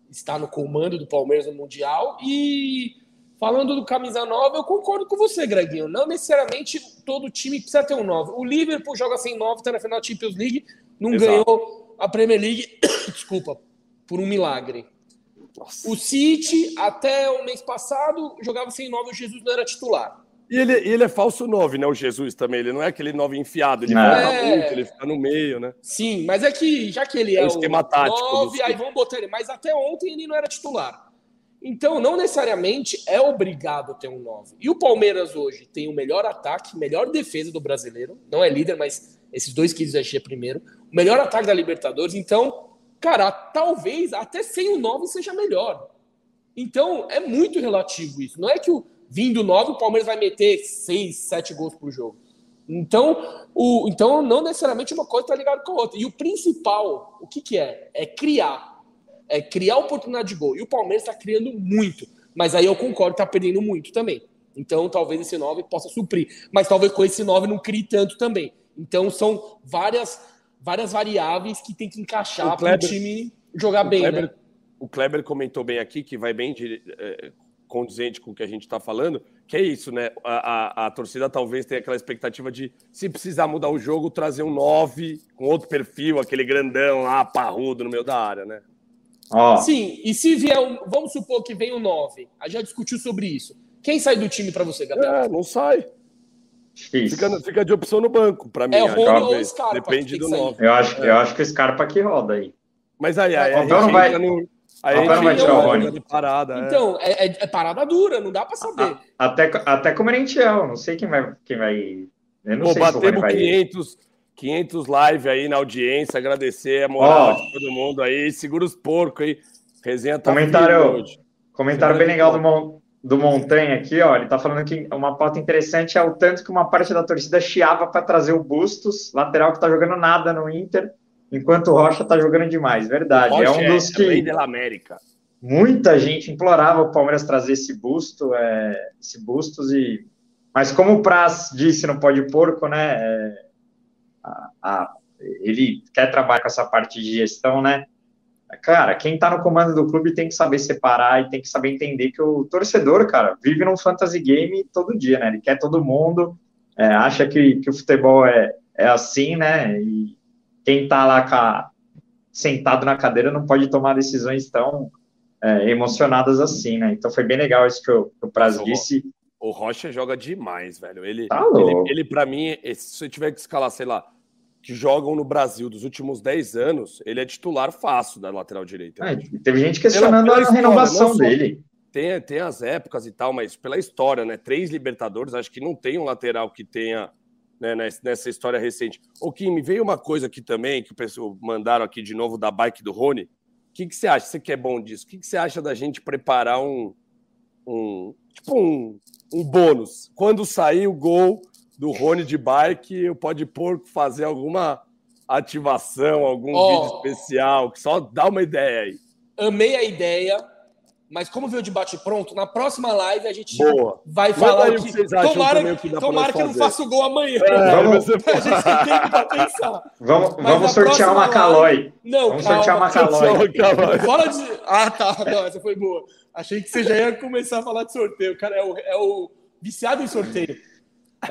estar no comando do Palmeiras no Mundial. E falando do camisa nova, eu concordo com você, Greginho. Não necessariamente todo time precisa ter um 9. O Liverpool joga sem 9, está na final da Champions League, não Exato. ganhou a Premier League, desculpa, por um milagre. Nossa. O City, até o mês passado, jogava sem 9, o Jesus não era titular. E ele, ele é falso 9, né? O Jesus também. Ele não é aquele 9 enfiado, ele é. muito, ele fica no meio, né? Sim, mas é que já que ele é, é o esquema tático 9, aí vamos botar ele. Mas até ontem ele não era titular. Então, não necessariamente é obrigado a ter um 9. E o Palmeiras hoje tem o melhor ataque, melhor defesa do brasileiro. Não é líder, mas esses dois que é primeiro. O melhor ataque da Libertadores. Então, cara, talvez até sem o 9 seja melhor. Então, é muito relativo isso. Não é que o vindo nove, o Palmeiras vai meter seis, sete gols por jogo. Então, o, então não necessariamente uma coisa está ligada com a outra. E o principal, o que, que é? É criar. É criar oportunidade de gol. E o Palmeiras está criando muito. Mas aí eu concordo está perdendo muito também. Então, talvez esse 9 possa suprir. Mas talvez com esse 9 não crie tanto também. Então, são várias, várias variáveis que tem que encaixar para o time jogar bem. Kleber, né? O Kleber comentou bem aqui que vai bem de, é, condizente com o que a gente está falando, que é isso, né? A, a, a, torcida talvez tenha aquela expectativa de, se precisar mudar o jogo, trazer um 9 com outro perfil, aquele grandão lá, parrudo no meio da área, né? Oh. Sim, e se vier, um, vamos supor que vem o um 9, a gente já discutiu sobre isso. Quem sai do time para você, Gabriel? É, não sai. Fica, fica, de opção no banco, para mim. É Rony ou Scarpa. Depende do 9. Eu acho, eu acho que o Scarpa que roda aí. Mas aí, aí a gente não vai... no Aí não vai tirar o Rony. Parada, é. então, é. É, é. parada dura, não dá para saber. até, até com o Merentiel, não sei quem vai. Quem vai eu não Pô, sei batemos se 500, 500 live aí na audiência, agradecer a moral oh. de todo mundo aí. Segura os porcos aí. Resenha tá Comentário, comentário bem legal do, do Montanha aqui, ó, ele tá falando que uma pauta interessante é o tanto que uma parte da torcida chiava para trazer o Bustos, lateral que tá jogando nada no Inter, enquanto o Rocha tá jogando demais. Verdade. é um dos é, que. É da América. Muita gente implorava o Palmeiras trazer esse busto, é, esse Bustos e. Mas como o Praz disse no Pode Porco, né? É, a, a, ele quer trabalhar com essa parte de gestão, né? Cara, quem está no comando do clube tem que saber separar e tem que saber entender que o torcedor, cara, vive num fantasy game todo dia, né? Ele quer todo mundo, é, acha que, que o futebol é, é assim, né? E quem está lá sentado na cadeira não pode tomar decisões tão é, emocionadas assim, né? Então foi bem legal isso que o, que o Praz disse. O Rocha joga demais, velho. Ele, tá ele, ele para mim, se eu tiver que escalar, sei lá, que jogam no Brasil dos últimos 10 anos, ele é titular fácil da lateral direita. É, teve gente questionando pela, pela a renovação dele. Tem, tem as épocas e tal, mas pela história, né? Três Libertadores, acho que não tem um lateral que tenha né, nessa história recente. O Kim, me veio uma coisa aqui também, que o pessoal mandaram aqui de novo da bike do Rony. O que, que você acha? Você que é bom disso? O que, que você acha da gente preparar um, um tipo um, um bônus? Quando sair o gol do Rony de bike, pode pôr fazer alguma ativação, algum oh, vídeo especial, que só dá uma ideia aí. Amei a ideia, mas como veio de bate pronto, na próxima live a gente Boa. vai falar que, que tomara, que, tomara que não faça o gol amanhã. É, vamos... A gente tem tempo para pensar. Vamos, vamos sortear uma Calói. Não, vamos calma, sortear uma Calói. Fora de... Ah, tá. Não, essa foi boa. Achei que você já ia começar a falar de sorteio. Cara é o, é o viciado em sorteio.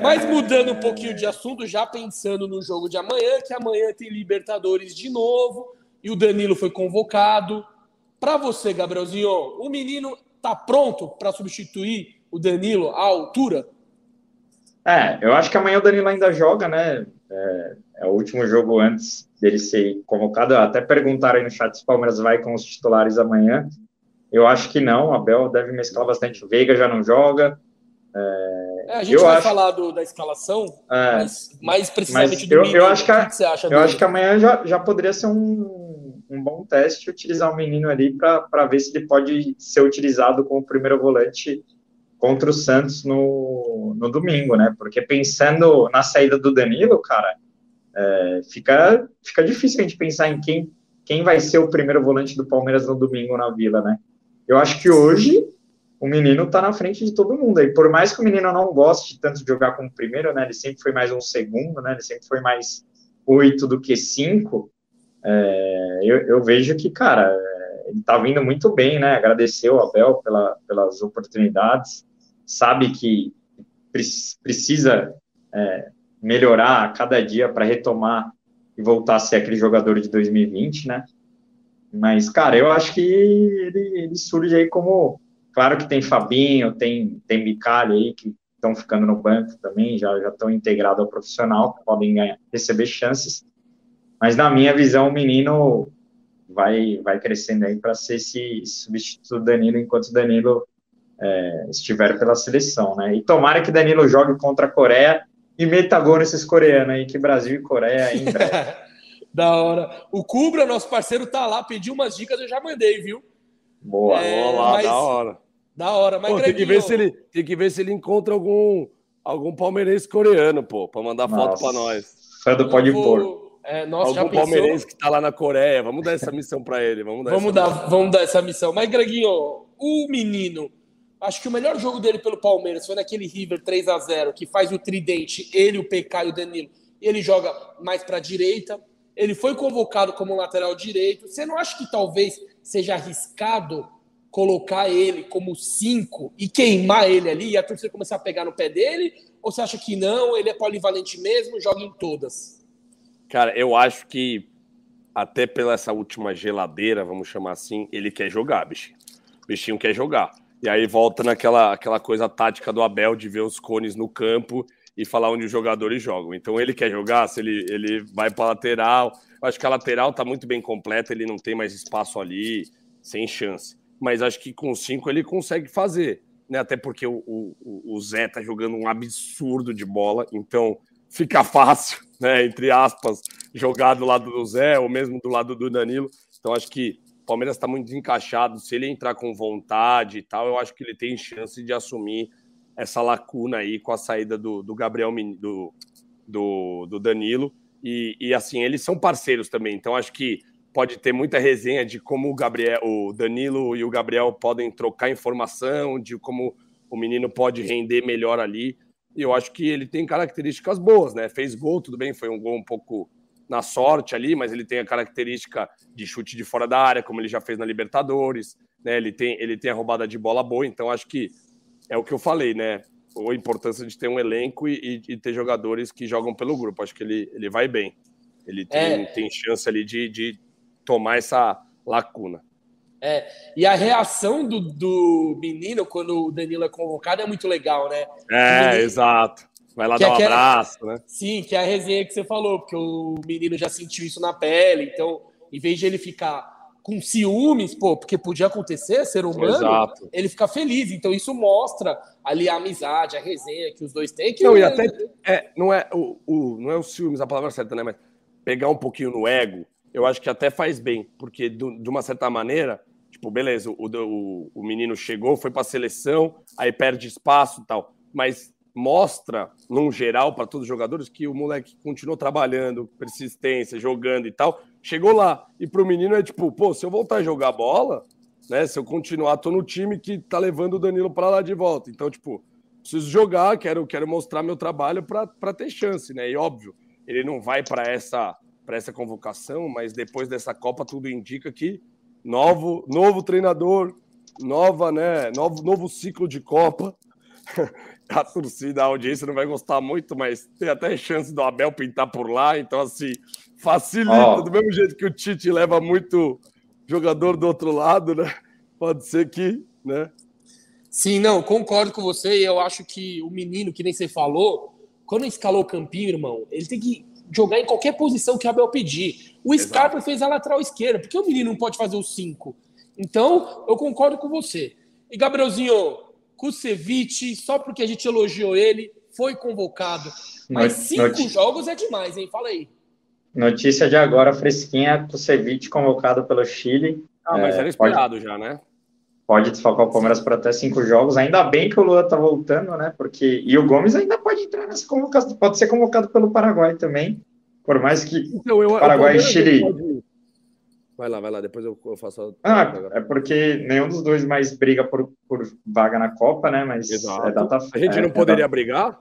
Mas mudando um pouquinho de assunto, já pensando no jogo de amanhã, que amanhã tem Libertadores de novo e o Danilo foi convocado. Para você, Gabrielzinho, o menino tá pronto para substituir o Danilo à altura? É, eu acho que amanhã o Danilo ainda joga, né? É, é o último jogo antes dele ser convocado. Até perguntaram aí no chat se o Palmeiras vai com os titulares amanhã. Eu acho que não. Abel deve mesclar bastante. O Veiga já não joga. É, é, a gente vai acho... falar do, da escalação, é, mas mais precisamente mas do eu, eu acho que, a, que Eu acho que amanhã já, já poderia ser um, um bom teste utilizar o menino ali para ver se ele pode ser utilizado como primeiro volante contra o Santos no, no domingo, né? Porque pensando na saída do Danilo, cara, é, fica, fica difícil a gente pensar em quem, quem vai ser o primeiro volante do Palmeiras no domingo na Vila, né? Eu acho que hoje o menino está na frente de todo mundo. E por mais que o menino não goste tanto de jogar como primeiro, né? Ele sempre foi mais um segundo, né? Ele sempre foi mais oito do que cinco. É, eu, eu, vejo que, cara, ele está vindo muito bem, né? Agradeceu o Abel pela, pelas oportunidades, sabe que precisa é, melhorar a cada dia para retomar e voltar a ser aquele jogador de 2020, né? Mas, cara, eu acho que ele, ele surge aí como Claro que tem Fabinho, tem, tem Micali aí, que estão ficando no banco também, já estão integrados ao profissional, podem ganhar, receber chances. Mas, na minha visão, o menino vai, vai crescendo aí para ser esse substituto do Danilo, enquanto o Danilo é, estiver pela seleção, né? E tomara que Danilo jogue contra a Coreia e meta gol nesses coreanos aí, que Brasil e Coreia ainda. da hora. O Cubra, nosso parceiro, tá lá, pediu umas dicas, eu já mandei, viu? Boa, é, lá, mas... da hora. Da hora, mas pô, tem que ver se ele tem que ver se ele encontra algum algum palmeirense coreano, pô, para mandar Nossa. foto para nós. Fã do Pode Pôr. É, nossa, algum palmeirense que tá lá na Coreia, vamos dar essa missão para ele, vamos dar. Vamos dar, missão. vamos dar essa missão. Mas Greginho, o menino, acho que o melhor jogo dele pelo Palmeiras foi naquele River 3 a 0 que faz o tridente, ele, o PK e o Danilo. Ele joga mais para direita. Ele foi convocado como lateral direito. Você não acha que talvez seja arriscado colocar ele como cinco e queimar ele ali e a torcida começar a pegar no pé dele? Ou você acha que não, ele é polivalente mesmo, joga em todas? Cara, eu acho que até pela essa última geladeira, vamos chamar assim, ele quer jogar, bichinho. Bichinho quer jogar. E aí volta naquela aquela coisa tática do Abel de ver os cones no campo e falar onde os jogadores jogam. Então ele quer jogar, se ele, ele vai para lateral. Eu acho que a lateral tá muito bem completa, ele não tem mais espaço ali, sem chance mas acho que com cinco ele consegue fazer, né? Até porque o, o, o Zé tá jogando um absurdo de bola, então fica fácil, né? Entre aspas, jogar do lado do Zé ou mesmo do lado do Danilo. Então acho que Palmeiras está muito encaixado. Se ele entrar com vontade e tal, eu acho que ele tem chance de assumir essa lacuna aí com a saída do, do Gabriel do, do, do Danilo. E, e, assim, eles são parceiros também. Então, acho que pode ter muita resenha de como o Gabriel, o Danilo e o Gabriel podem trocar informação, de como o menino pode render melhor ali. E eu acho que ele tem características boas, né? Fez gol, tudo bem, foi um gol um pouco na sorte ali, mas ele tem a característica de chute de fora da área, como ele já fez na Libertadores, né? Ele tem, ele tem a roubada de bola boa, então acho que é o que eu falei, né? A importância de ter um elenco e, e, ter jogadores que jogam pelo grupo. Acho que ele, ele vai bem. Ele tem, é. tem chance ali de, de tomar essa lacuna. É, e a reação do, do menino quando o Danilo é convocado é muito legal, né? É, menino, exato. Vai lá dar um abraço, né? Sim, que é a resenha que você falou, porque o menino já sentiu isso na pele, então, em vez de ele ficar com ciúmes, pô, porque podia acontecer, ser humano, Exato. ele fica feliz. Então isso mostra ali a amizade, a resenha que os dois têm. Que não, e até é, não é o, o, não é o ciúmes a palavra certa, né? Mas pegar um pouquinho no ego, eu acho que até faz bem, porque do, de uma certa maneira, tipo, beleza, o, o, o menino chegou, foi para a seleção, aí perde espaço e tal, mas mostra, num geral, para todos os jogadores, que o moleque continuou trabalhando, persistência, jogando e tal, chegou lá. E para o menino é tipo, pô, se eu voltar a jogar bola, né? Se eu continuar, tô no time que tá levando o Danilo para lá de volta. Então, tipo, preciso jogar, quero, quero mostrar meu trabalho para ter chance, né? E óbvio, ele não vai para essa para essa convocação, mas depois dessa Copa tudo indica que novo novo treinador, nova, né, novo novo ciclo de Copa. a torcida, a audiência não vai gostar muito, mas tem até chance do Abel pintar por lá, então assim, facilita, oh. do mesmo jeito que o Tite leva muito jogador do outro lado, né? Pode ser que, né? Sim, não, concordo com você, e eu acho que o menino, que nem você falou, quando escalou o campinho, irmão, ele tem que jogar em qualquer posição que o Abel pedir. O Exato. Scarpa fez a lateral esquerda, porque o menino não pode fazer os cinco. Então, eu concordo com você. E Gabrielzinho, Kusevich, só porque a gente elogiou ele, foi convocado. Mas cinco jogos é demais, hein? Fala aí. Notícia de agora, fresquinha, Kusevich convocado pelo Chile. Ah, mas é, era esperado pode, já, né? Pode desfalcar o Palmeiras por até cinco jogos. Ainda bem que o Lula tá voltando, né? Porque e o Gomes ainda pode entrar nessa convocação, pode ser convocado pelo Paraguai também. Por mais que então, eu, Paraguai e Chile. Pode Vai lá, vai lá, depois eu, eu faço a... Ah, é porque nenhum dos dois mais briga por, por vaga na Copa, né? Mas Exato. é data A gente é, não poderia é brigar?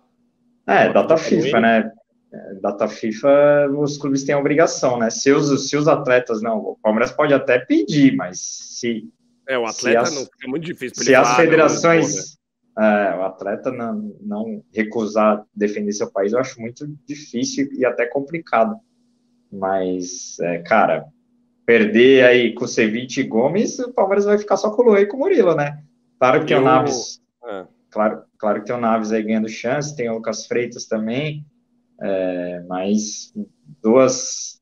É, data FIFA, né? É, data FIFA, os clubes têm a obrigação, né? Se os, se os atletas não, o Palmeiras pode até pedir, mas se. É, o atleta as, não é muito difícil. Se as federações. É, o atleta não, não recusar defender seu país, eu acho muito difícil e até complicado. Mas, é, cara, perder aí com o Ceviche e Gomes, o Palmeiras vai ficar só com o Luan e com o Murilo, né? Claro que tem o Naves. É. Claro, claro que tem o Naves aí ganhando chance, tem o Lucas Freitas também, é, mas duas,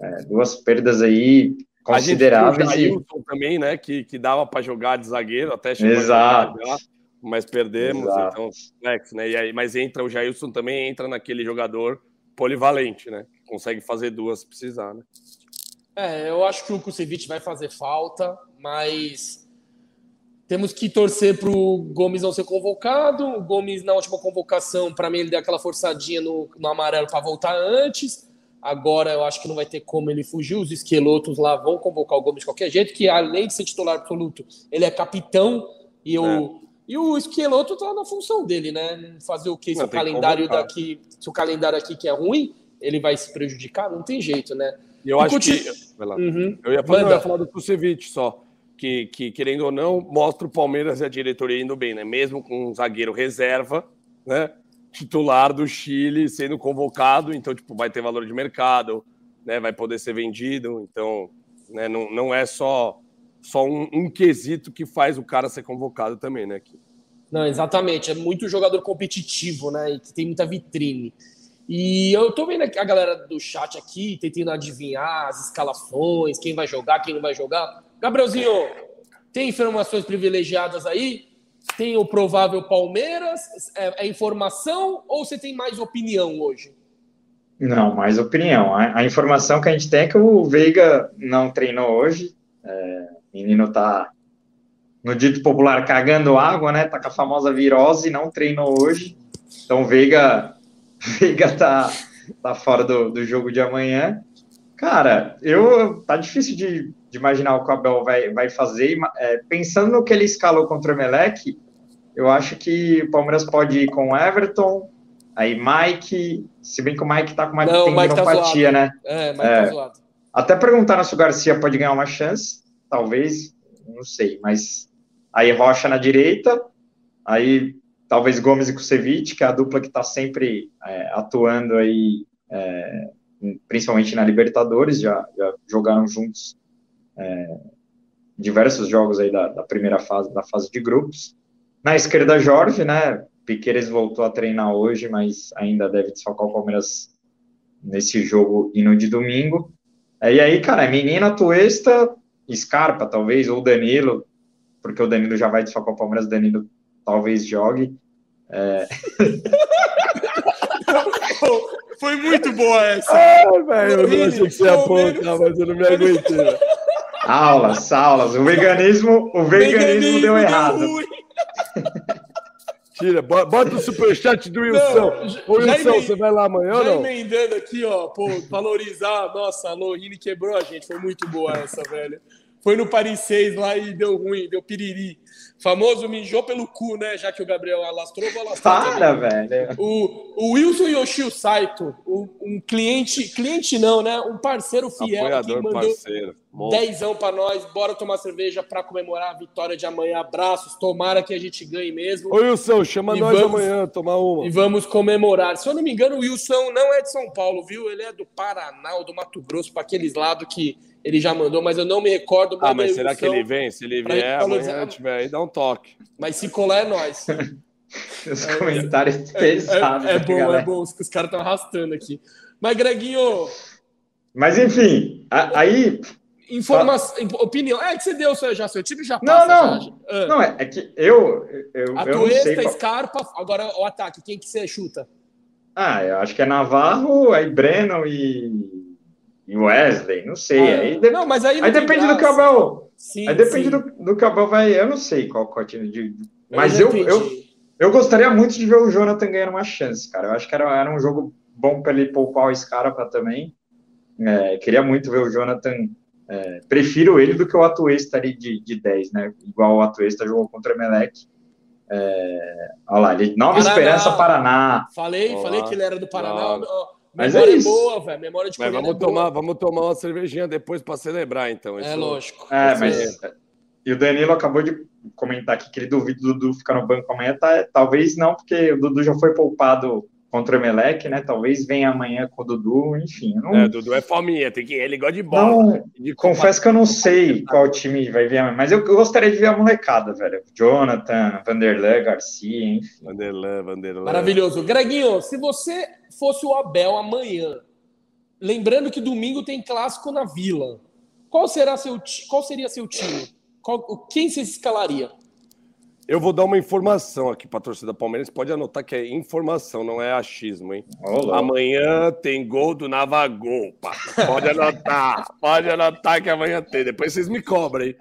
é, duas perdas aí consideráveis. A gente o também, né? Que, que dava para jogar de zagueiro, até chegou Exato. Jogar, mas perdemos, Exato. então, complexo, né? E aí, mas entra o Jailson também entra naquele jogador polivalente, né? Consegue fazer duas se precisar, né? É, eu acho que o Kusevich vai fazer falta, mas temos que torcer para o Gomes não ser convocado. O Gomes, na última convocação, para mim, ele deu aquela forçadinha no, no amarelo para voltar antes. Agora eu acho que não vai ter como ele fugir. Os esquelotos lá vão convocar o Gomes de qualquer jeito, que além de ser titular absoluto, ele é capitão e o. É. E o Esqueloto tá na função dele, né? Fazer o quê? Se o calendário daqui, se o calendário aqui que é ruim, ele vai se prejudicar? Não tem jeito, né? E eu acho que. Uhum. Eu, ia falar, eu ia falar do Kusevich só. Que, que, querendo ou não, mostra o Palmeiras e a diretoria indo bem, né? Mesmo com um zagueiro reserva, né? Titular do Chile sendo convocado, então, tipo, vai ter valor de mercado, né? Vai poder ser vendido. Então, né? não, não é só, só um, um quesito que faz o cara ser convocado também, né? Não, exatamente. É muito jogador competitivo, né? E que tem muita vitrine. E eu tô vendo a galera do chat aqui tentando adivinhar as escalações, quem vai jogar, quem não vai jogar. Gabrielzinho, tem informações privilegiadas aí? Tem o provável Palmeiras? É, é informação ou você tem mais opinião hoje? Não, mais opinião. A, a, informação que a gente tem é que o Veiga não treinou hoje, É, menino tá, no dito popular, cagando água, né? Tá com a famosa virose, não treinou hoje. Então, Veiga, Veiga tá, tá fora do, do jogo de amanhã. Cara, eu tá difícil de, de imaginar o que o Abel vai, vai fazer. É, pensando no que ele escalou contra o Emelec, eu acho que o Palmeiras pode ir com Everton, aí Mike, se bem que o Mike tá com uma Não, tendinopatia, tá né? É, Mike tá é, tá zoado. Até perguntaram se o Garcia pode ganhar uma chance, talvez, não sei, mas aí Rocha na direita, aí talvez Gomes e Kusevich, que é a dupla que está sempre é, atuando aí, é, principalmente na Libertadores, já, já jogaram juntos é, diversos jogos aí da, da, primeira fase, da fase de grupos. Na esquerda, Jorge, né? Piqueires voltou a treinar hoje, mas ainda deve desfalcar o Palmeiras nesse jogo e no de domingo. É, e aí, cara, é menina, Tuesta, Scarpa, talvez, ou Danilo, porque o Danilo já vai desfalcar o Palmeiras, o Danilo talvez jogue. É... Foi muito boa essa. Ah, velho, eu não achei que você ia apontar, mas eu não me aguentei. Aulas, aulas. O veganismo, o veganismo, veganismo deu errado. Tira, bota o superchat do Wilson. Ô, Wilson, você vai lá amanhã ou não? emendando aqui, ó, pô, valorizar. Nossa, a Lohine quebrou a gente. Foi muito boa essa, velho. Foi no Paris 6 lá e deu ruim, deu piriri. Famoso mijou pelo cu, né? Já que o Gabriel alastrou, vou alastrar. Para, velho. O, o Wilson Yoshio Saito, um cliente, cliente não, né? Um parceiro fiel Apoiador, que mandou parceiro. dezão para nós. Bora tomar cerveja para comemorar a vitória de amanhã. Abraços. Tomara que a gente ganhe mesmo. Ô, Wilson, chama e nós vamos, amanhã, tomar uma. E vamos comemorar. Se eu não me engano, o Wilson não é de São Paulo, viu? Ele é do Paraná, ou do Mato Grosso, para aqueles lados que ele já mandou, mas eu não me recordo. Ah, mas será que ele vem? Se ele vier, amanhã tiver aí, dá um toque. Mas se colar é nós. Os é, comentários é, pesados. É, é, é bom, galera. é bom. Os, os caras estão arrastando aqui. Mas, Greguinho. Mas, enfim, aí. Informação, opinião. É que você deu já seu time já passa. Não, não. Já. Ah. Não, é, é, que eu. eu a eu Tuesta, qual... Scarpa, agora o ataque. Quem que você chuta? Ah, eu acho que é Navarro, aí Breno e e Wesley, não sei. Ah, aí, de... não, mas aí, aí depende graça. do que o Abel. Sim, aí depende do, do que o Abel vai. Eu não sei qual é o time de. Mas eu, eu, eu, eu, gostaria muito de ver o Jonathan ganhando uma chance, cara. Eu acho que era, era um jogo bom para ele poupar o Scarpa também. É, queria muito ver o Jonathan. É, prefiro ele do que o Atuesta ali de, de 10, né? Igual o Atuesta jogou contra o Melec. É, olha lá, ele, Nova Paraná. Esperança, Paraná. Falei, Olá. falei que ele era do Paraná. Mas memória é, isso. boa, velho. Memória de mas vamos é tomar, vamos tomar uma cervejinha depois para celebrar, então. É lógico. É, mas e o Danilo acabou de comentar aqui que ele duvida do Dudu ficar no banco amanhã. Tá, talvez não, porque o Dudu já foi poupado contra o Emelec, né? Talvez venha amanhã com o Dudu, enfim. Não... É, Dudu é fominha, tem que ele gosta de bola. Não, de confesso que eu não sei qual time vai vir amanhã, mas eu, eu, gostaria de ver a molecada, velho. Jonathan, Vanderlei, Garcia, enfim. Vanderlei, Vanderlei. Maravilhoso. Greginho, se você fosse o Abel amanhã, lembrando que domingo tem clássico na Vila, qual, será seu, qual seria seu time? Qual, quem você escalaria? Eu vou dar uma informação aqui para a torcida palmeirense. Pode anotar que é informação, não é achismo, hein? Olá. Amanhã tem gol do Navagol, pá. Pode anotar, pode anotar que amanhã tem. Depois vocês me cobram, hein?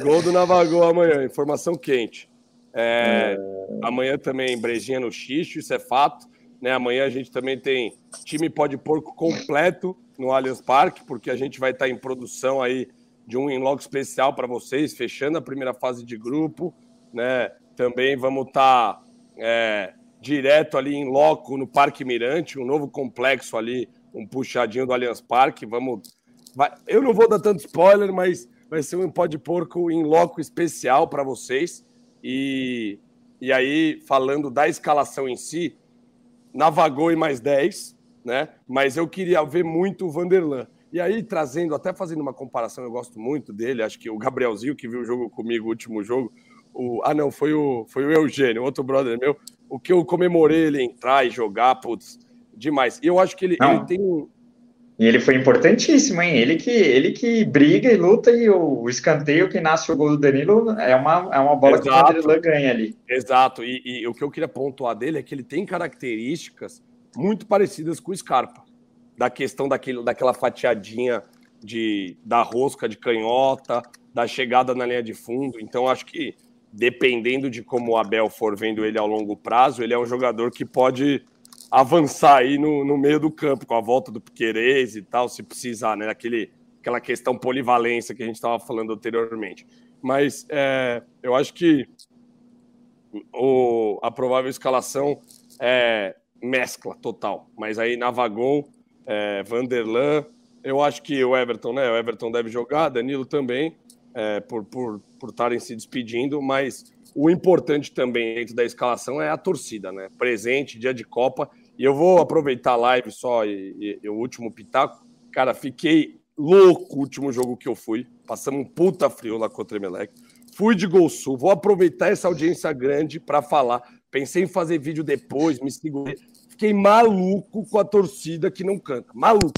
Gol do Navagol amanhã, informação quente. É, é... Amanhã também brejinha no xixo, isso é fato. Né? Amanhã a gente também tem time pode porco completo no Allianz Parque, porque a gente vai estar em produção aí de um inloco especial para vocês, fechando a primeira fase de grupo né? Também vamos estar tá, é, direto ali em loco no Parque Mirante, um novo complexo ali, um puxadinho do Allianz Parque. Vamos. Vai, eu não vou dar tanto spoiler, mas vai ser um pó de porco em loco especial para vocês. E, e aí, falando da escalação em si, navagou em mais 10, né? Mas eu queria ver muito o Vanderlan. E aí, trazendo, até fazendo uma comparação, eu gosto muito dele, acho que o Gabrielzinho, que viu o jogo comigo, o último jogo, o, ah, não, foi o, foi o Eugênio, outro brother meu. O que eu comemorei ele entrar e jogar, putz, demais. E eu acho que ele, ele tem um. E ele foi importantíssimo, hein? Ele que, ele que briga e luta, e o, o escanteio que nasce o gol do Danilo é uma, é uma bola Exato. que o Danilo ganha ali. Exato, e, e, o que eu queria pontuar dele é que ele tem características muito parecidas com o Scarpa, da questão daquele, daquela fatiadinha de da rosca de canhota, da chegada na linha de fundo. Então, acho que dependendo de como o Abel for vendo ele ao longo prazo, ele é um jogador que pode avançar aí no, no meio do campo, com a volta do Piquerez e tal, se precisar, né? Aquele, aquela questão polivalência que a gente estava falando anteriormente. Mas é, eu acho que o, a provável escalação é mescla total. Mas aí Navagol, é, Vanderlan, eu acho que o Everton, né? O Everton deve jogar, Danilo também, é, por por por estarem se despedindo, mas o importante também dentro da escalação é a torcida, né? Presente, dia de Copa. E eu vou aproveitar a live só e, e, e o último pitaco. Cara, fiquei louco o último jogo que eu fui. Passamos um puta frio lá contra o Emelec. Fui de Gol Sul. Vou aproveitar essa audiência grande para falar. Pensei em fazer vídeo depois, me segurei. Fiquei maluco com a torcida que não canta. Maluco.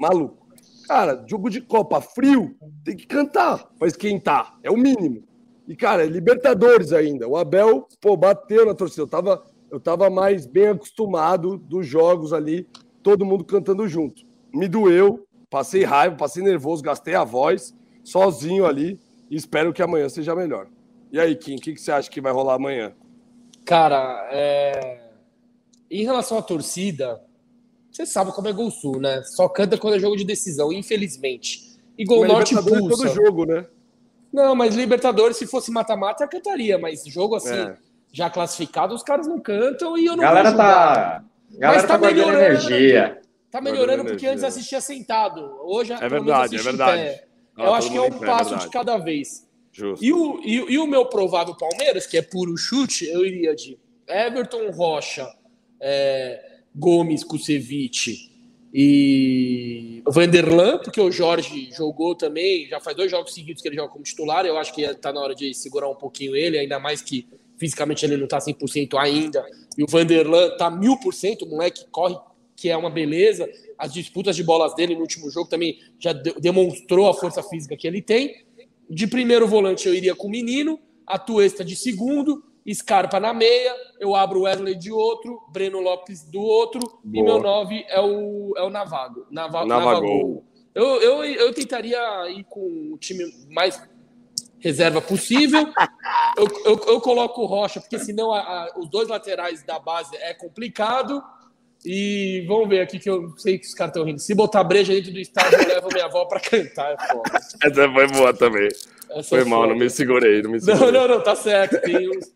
Maluco. Cara, jogo de Copa frio, tem que cantar para esquentar. É o mínimo. E, cara, Libertadores ainda. O Abel, pô, bateu na torcida. Eu tava, eu tava mais bem acostumado dos jogos ali, todo mundo cantando junto. Me doeu, passei raiva, passei nervoso, gastei a voz, sozinho ali, e espero que amanhã seja melhor. E aí, Kim, o que, que você acha que vai rolar amanhã? Cara, é... em relação à torcida, você sabe como é Gol Sul, né? Só canta quando é jogo de decisão, infelizmente. E Gol mas Norte pulsa. É todo jogo, né? Não, mas Libertadores, se fosse mata-mata, cantaria. Mas jogo assim, é. já classificado, os caras não cantam e eu não Galera tá... Galera mas tá, tá melhorando. Energia. Tá melhorando porque antes assistia sentado. Hoje, é verdade, é verdade. Ah, eu acho que é um pé, passo é de cada vez. Justo. E o, e, e, o meu provável Palmeiras, que é puro chute, eu iria de Everton Rocha, é, Gomes, Kusevich e Vanderlan, porque o Jorge jogou também, já faz dois jogos seguidos que ele joga como titular, eu acho que está na hora de segurar um pouquinho ele, ainda mais que fisicamente ele não está 100% ainda, e o Vanderlan está 1000%, o moleque corre, que é uma beleza, as disputas de bolas dele no último jogo também já demonstrou a força física que ele tem, de primeiro volante eu iria com o Menino, a Tuesta de segundo, Scarpa na meia, eu abro o Wesley de outro, Breno Lopes do outro, Boa. e meu nove é o, é o Navago. Nava, Navago. Eu, eu, eu tentaria ir com o time mais reserva possível. eu, eu, eu, coloco o Rocha, porque senão a, a, os dois laterais da base é complicado. E vamos ver aqui que eu sei que os caras estão rindo. Se botar breja dentro do estádio, eu levo minha avó para cantar. É foda. Essa foi boa também. Essa foi mal, não me segurei, não me segurei. Não, não, não, tá certo. Tem uns,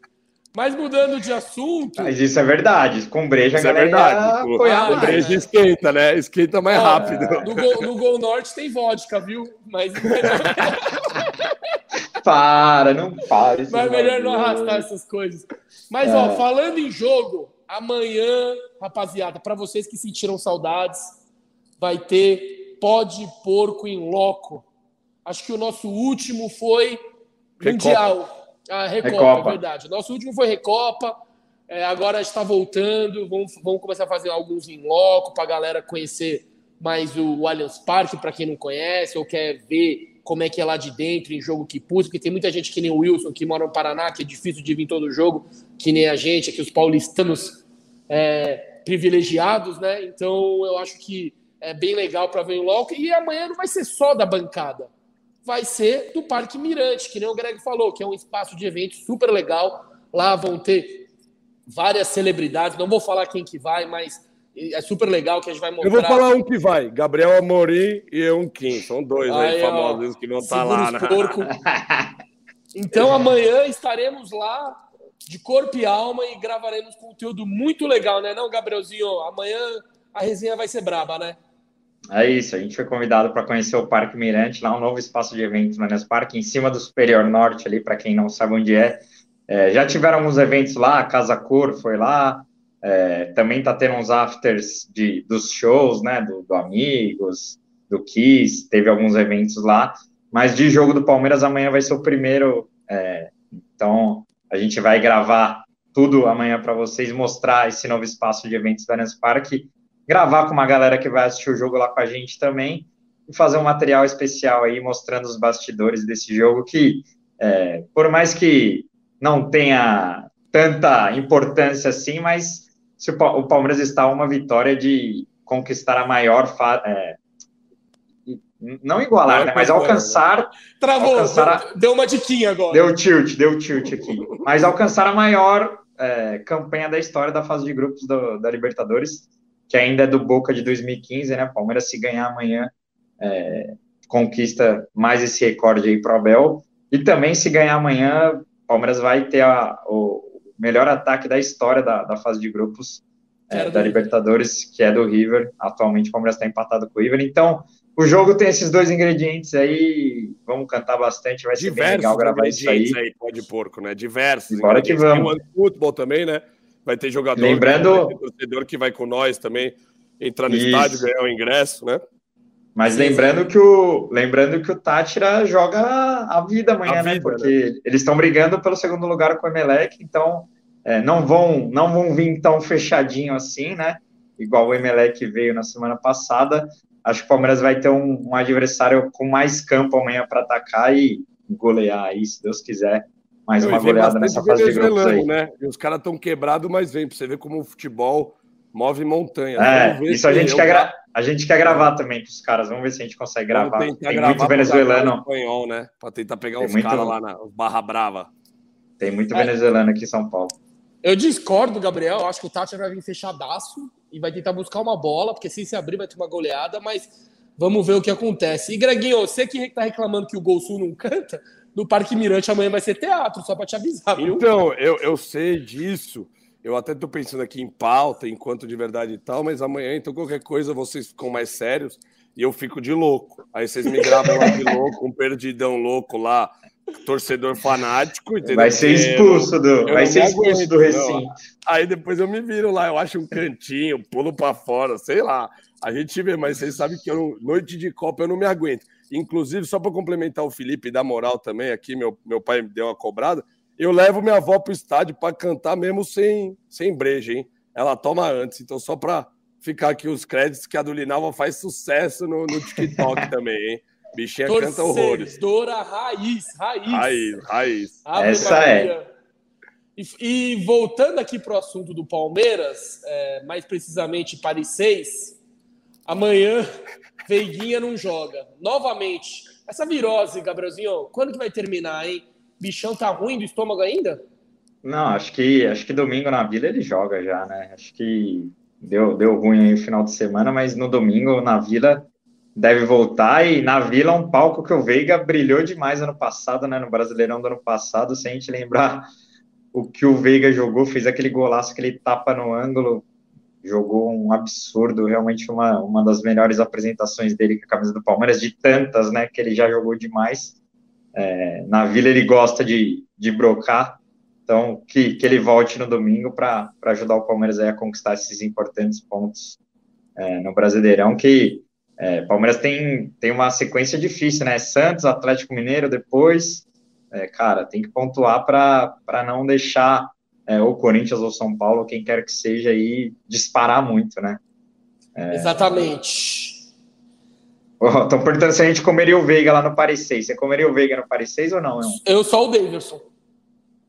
mas mudando de assunto. Mas isso é verdade. Com breja, isso é verdade. Apoiar com breja esquenta, né? Esquenta mais rápido. No gol, no gol Norte tem vodka, viu? Mas. para, não para. Mas melhor não arrastar essas coisas. Mas, é. ó, falando em jogo, amanhã, rapaziada, para vocês que sentiram saudades, vai ter pó de porco em loco. Acho que o nosso último foi Mundial. Ah, Recopa, Recopa. É verdade. Nosso último foi Recopa. É, agora está voltando. Vamos, vamos começar a fazer alguns em loco para a galera conhecer mais o Allianz Parque, para quem não conhece ou quer ver como é que é lá de dentro, em jogo que pus, porque tem muita gente que nem o Wilson, que mora no Paraná, que é difícil de vir todo jogo, que nem a gente, aqui os paulistanos é, privilegiados, né? Então eu acho que é bem legal para ver em loco. E amanhã não vai ser só da bancada vai ser do Parque Mirante, que nem o Greg falou, que é um espaço de eventos super legal. Lá vão ter várias celebridades, não vou falar quem que vai, mas é super legal que a gente vai mostrar. Eu vou falar um que vai, Gabriel Amorim e Eun Kim, são dois aí, aí famosos que vão estar tá lá. Né? Porco. Então amanhã estaremos lá de corpo e alma e gravaremos conteúdo muito legal, né? Não, Gabrielzinho, amanhã a resenha vai ser braba, né? É isso, a gente foi convidado para conhecer o Parque Mirante, lá um novo espaço de eventos no Parque, em cima do Superior Norte, ali, para quem não sabe onde é. é. Já tiveram alguns eventos lá, a Casa Cor foi lá, é, também está tendo uns afters de, dos shows, né, do, do, Amigos, do Kiss, teve alguns eventos lá, mas de jogo do Palmeiras amanhã vai ser o primeiro, é, então a gente vai gravar tudo amanhã para vocês, mostrar esse novo espaço de eventos do Allianz Parque, gravar com uma galera que vai assistir o jogo lá com a gente também e fazer um material especial aí mostrando os bastidores desse jogo que, é, por mais que não tenha tanta importância assim, mas se o, o Palmeiras está a uma vitória de conquistar a maior é, não igualar, né, mas alcançar. Travou, alcançar a, deu uma diquinha agora. Deu tilt, deu tilt aqui. Mas alcançar a maior é, campanha da história da fase de grupos do, da Libertadores, que ainda é do Boca de 2015, né? Palmeiras, se ganhar amanhã, é, conquista mais esse recorde aí pro Abel. E também, se ganhar amanhã, Palmeiras vai ter a, o melhor ataque da história da, da fase de grupos é, da Libertadores, que é do River. Atualmente, o Palmeiras está empatado com o River. Então, o jogo tem esses dois ingredientes aí. Vamos cantar bastante, vai ser bem legal gravar isso aí. aí pode porco, né? Diversos. Bora que vamos. Tem o futebol também, né? Vai ter jogador, Lembrando... Ter torcedor que vai com nós também, entrar no isso. estádio, ganhar o ingresso, né? Mas sim, lembrando que o lembrando que o Tátira joga a vida amanhã, a né? Vida, Porque né? eles estão brigando pelo segundo lugar com o Emelec, então é, não vão não vão vir tão fechadinho assim, né? Igual o Emelec veio na semana passada acho que o Palmeiras vai ter um, um adversário com mais campo amanhã para atacar e golear aí, se Deus quiser. Mais uma goleada nessa fase de grupos aí. Né? E os caras estão quebrados, mas vem, para você ver como o futebol move montanha. É, isso a gente, quer gra... a gente quer gravar também com os caras. Vamos ver se a gente consegue gravar. Tem gravar muito venezuelano. Espanhol, né? Para tentar pegar Tem uns muito... caras lá na Barra Brava. Tem muito é. venezuelano aqui em São Paulo. Eu discordo, Gabriel. Eu acho que o Tati vai vir fechadaço e vai tentar buscar uma bola, porque se se abrir vai ter uma goleada, mas vamos ver o que acontece. E Greginho, você que está reclamando que o Gol Sul não canta, no Parque Mirante amanhã vai ser teatro, só para te avisar, viu? Então, eu, eu sei disso. Eu até estou pensando aqui em pauta, enquanto de verdade e tal, mas amanhã, então, qualquer coisa, vocês ficam mais sérios e eu fico de louco. Aí vocês me gravam lá de louco, um perdidão louco lá, torcedor fanático, entendeu? Vai ser expulso do, vai ser expulso do recinto. Aí depois eu me viro lá, eu acho um cantinho, pulo para fora, sei lá. A gente vê, mas vocês sabem que eu, noite de Copa eu não me aguento. Inclusive, só para complementar o Felipe da moral também, aqui meu, meu pai me deu uma cobrada. Eu levo minha avó pro estádio para cantar mesmo sem, sem breja, hein? Ela toma antes, então só para ficar aqui os créditos que a do Linalva faz sucesso no, no TikTok também, hein? Bichinha canta horrores. Torcedora raiz, raiz. Raiz, raiz. Essa é. E, e, voltando aqui para o assunto do Palmeiras, é, mais precisamente Paris 6, amanhã Veiguinha não joga. Novamente, essa virose, Gabrielzinho, quando que vai terminar, hein? Bichão tá ruim do estômago ainda? Não, acho que acho que domingo na Vila ele joga já, né? Acho que deu, deu ruim aí o final de semana, mas no domingo na Vila deve voltar. E na Vila, um palco que o Veiga brilhou demais ano passado, né? No Brasileirão do ano passado, se a gente lembrar o que o Veiga jogou, fez aquele golaço, aquele tapa no ângulo, jogou um absurdo, realmente uma, uma das melhores apresentações dele com a camisa do Palmeiras, de tantas, né? Que ele já jogou demais. É, na Vila ele gosta de, de brocar, então que, que ele volte no domingo para ajudar o Palmeiras a conquistar esses importantes pontos é, no Brasileirão, que é, Palmeiras tem, tem uma sequência difícil, né? Santos, Atlético Mineiro depois. É, cara, tem que pontuar para não deixar é, o Corinthians ou São Paulo, quem quer que seja, aí disparar muito, né? É, Exatamente. Estão perguntando se a gente comeria o Veiga lá no Paris 6. Você comeria o Veiga no Paris 6 ou não? Eu sou o Davidson.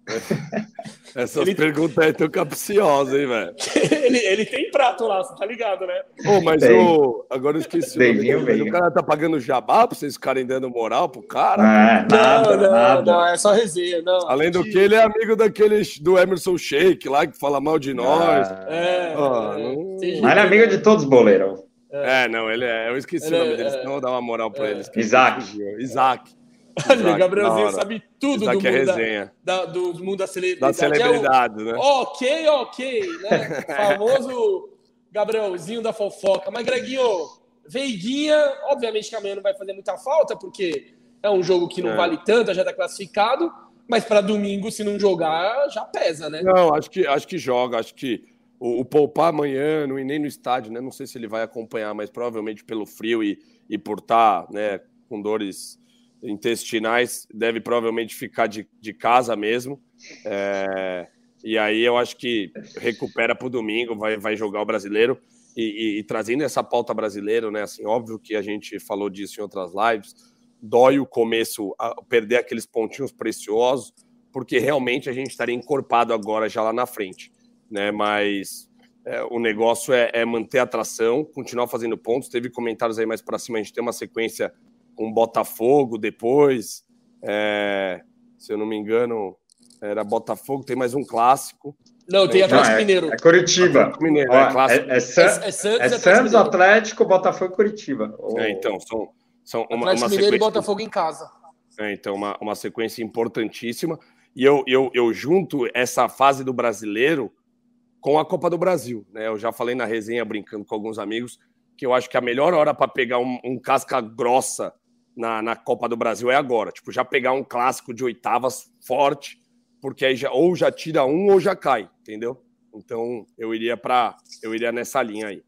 Essas ele... perguntas aí tão capciosas, hein, velho? ele, ele tem prato lá, você tá ligado, né? Pô, mas o... agora eu esqueci. o, nome, o cara tá pagando jabá pra vocês ficarem dando moral pro cara? Ah, nada, não, não, nada. não, é só resenha, não. Além do que, ele é amigo daquele do Emerson Sheik lá, que fala mal de nós. Ah, é, ah, é, não... Mas ele é amigo de todos, boleiro. É. é, não, ele é. Eu esqueci ele o nome é, dele, senão vou dar uma moral pra é. eles. Isaac. Isaac. Olha, o Gabrielzinho sabe tudo do mundo, é resenha. Da, do mundo da celebridade. Da celebridade, é o, né? Ok, ok, né? famoso Gabrielzinho da fofoca. Mas, Greguinho, Veiguinha, obviamente que amanhã não vai fazer muita falta, porque é um jogo que não é. vale tanto, já está classificado. Mas para domingo, se não jogar, já pesa, né? Não, acho que, acho que joga. Acho que o, o poupar amanhã, não ir nem no estádio, né? Não sei se ele vai acompanhar, mas provavelmente pelo frio e, e por estar tá, né, com dores intestinais, deve provavelmente ficar de, de casa mesmo. É, e aí eu acho que recupera para o domingo, vai, vai jogar o brasileiro. E, e, e, trazendo essa pauta brasileira, né? Assim, óbvio que a gente falou disso em outras lives. Dói o começo, perder aqueles pontinhos preciosos, porque realmente a gente estaria encorpado agora já lá na frente, né? Mas é, o negócio é, é, manter a atração, continuar fazendo pontos. Teve comentários aí mais para cima, a gente tem uma sequência com Botafogo depois. É, se eu não me engano, era Botafogo, tem mais um clássico. Não, tem Atlético não, é, Mineiro. É Curitiba. Atlético Mineiro, Ó, é, clássico. É, é, San, é, Santos, é Santos Atlético, Botafogo e Curitiba. Oh. então, são, são uma, Atlético uma Mineiro e Botafogo em casa. então, uma, uma sequência importantíssima. E eu, eu, eu junto essa fase do brasileiro com a Copa do Brasil. Né? Eu já falei na resenha, brincando com alguns amigos, que eu acho que a melhor hora para pegar um, um, casca grossa na, na Copa do Brasil é agora. Tipo, já pegar um clássico de oitavas forte, porque aí já, ou já tira um ou já cai, entendeu? Então eu iria para eu iria nessa linha aí.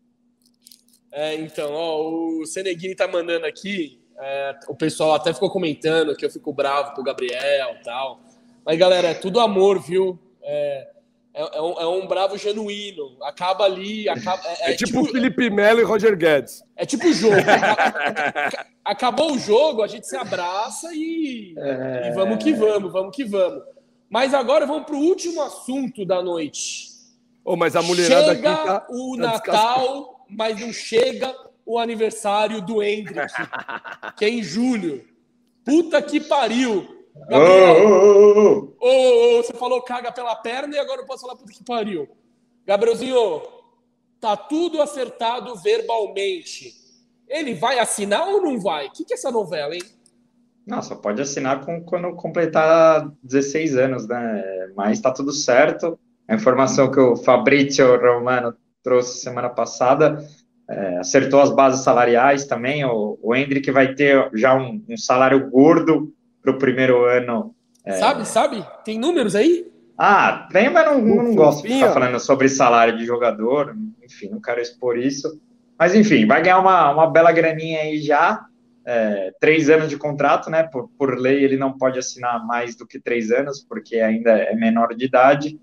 É, então, ó, o Seneguini tá mandando aqui. É, o pessoal até ficou comentando que eu fico bravo com o Gabriel tal. Mas, galera, é tudo amor, viu? É, é, é, um, é um bravo genuíno. Acaba ali. Acaba, é, é, é tipo, tipo Felipe Melo e Roger Guedes. É tipo o jogo. acabou o jogo, a gente se abraça e, e vamos que vamos, vamos que vamos. Mas agora vamos para o último assunto da noite. Oh, mas a mulherada chega aqui tá, o tá Natal, mas não chega o aniversário do Hendrick, que é em julho. Puta que pariu! Gabriel, oh, oh, oh, você falou caga pela perna e agora eu posso falar puta que pariu. Gabrielzinho, tá tudo acertado verbalmente. Ele vai assinar ou não vai? O que, que é essa novela, hein? Não, só pode assinar com, quando completar 16 anos, né? Mas tá tudo certo. A informação que o Fabrício Romano trouxe semana passada é, acertou as bases salariais também. O, o Hendrick vai ter já um, um salário gordo para o primeiro ano. É... Sabe, sabe? Tem números aí? Ah, tem, mas não, não gosto de ficar falando sobre salário de jogador, enfim, não quero expor isso. Mas enfim, vai ganhar uma, uma bela graninha aí já. É, três anos de contrato, né? Por, por lei, ele não pode assinar mais do que três anos, porque ainda é menor de idade.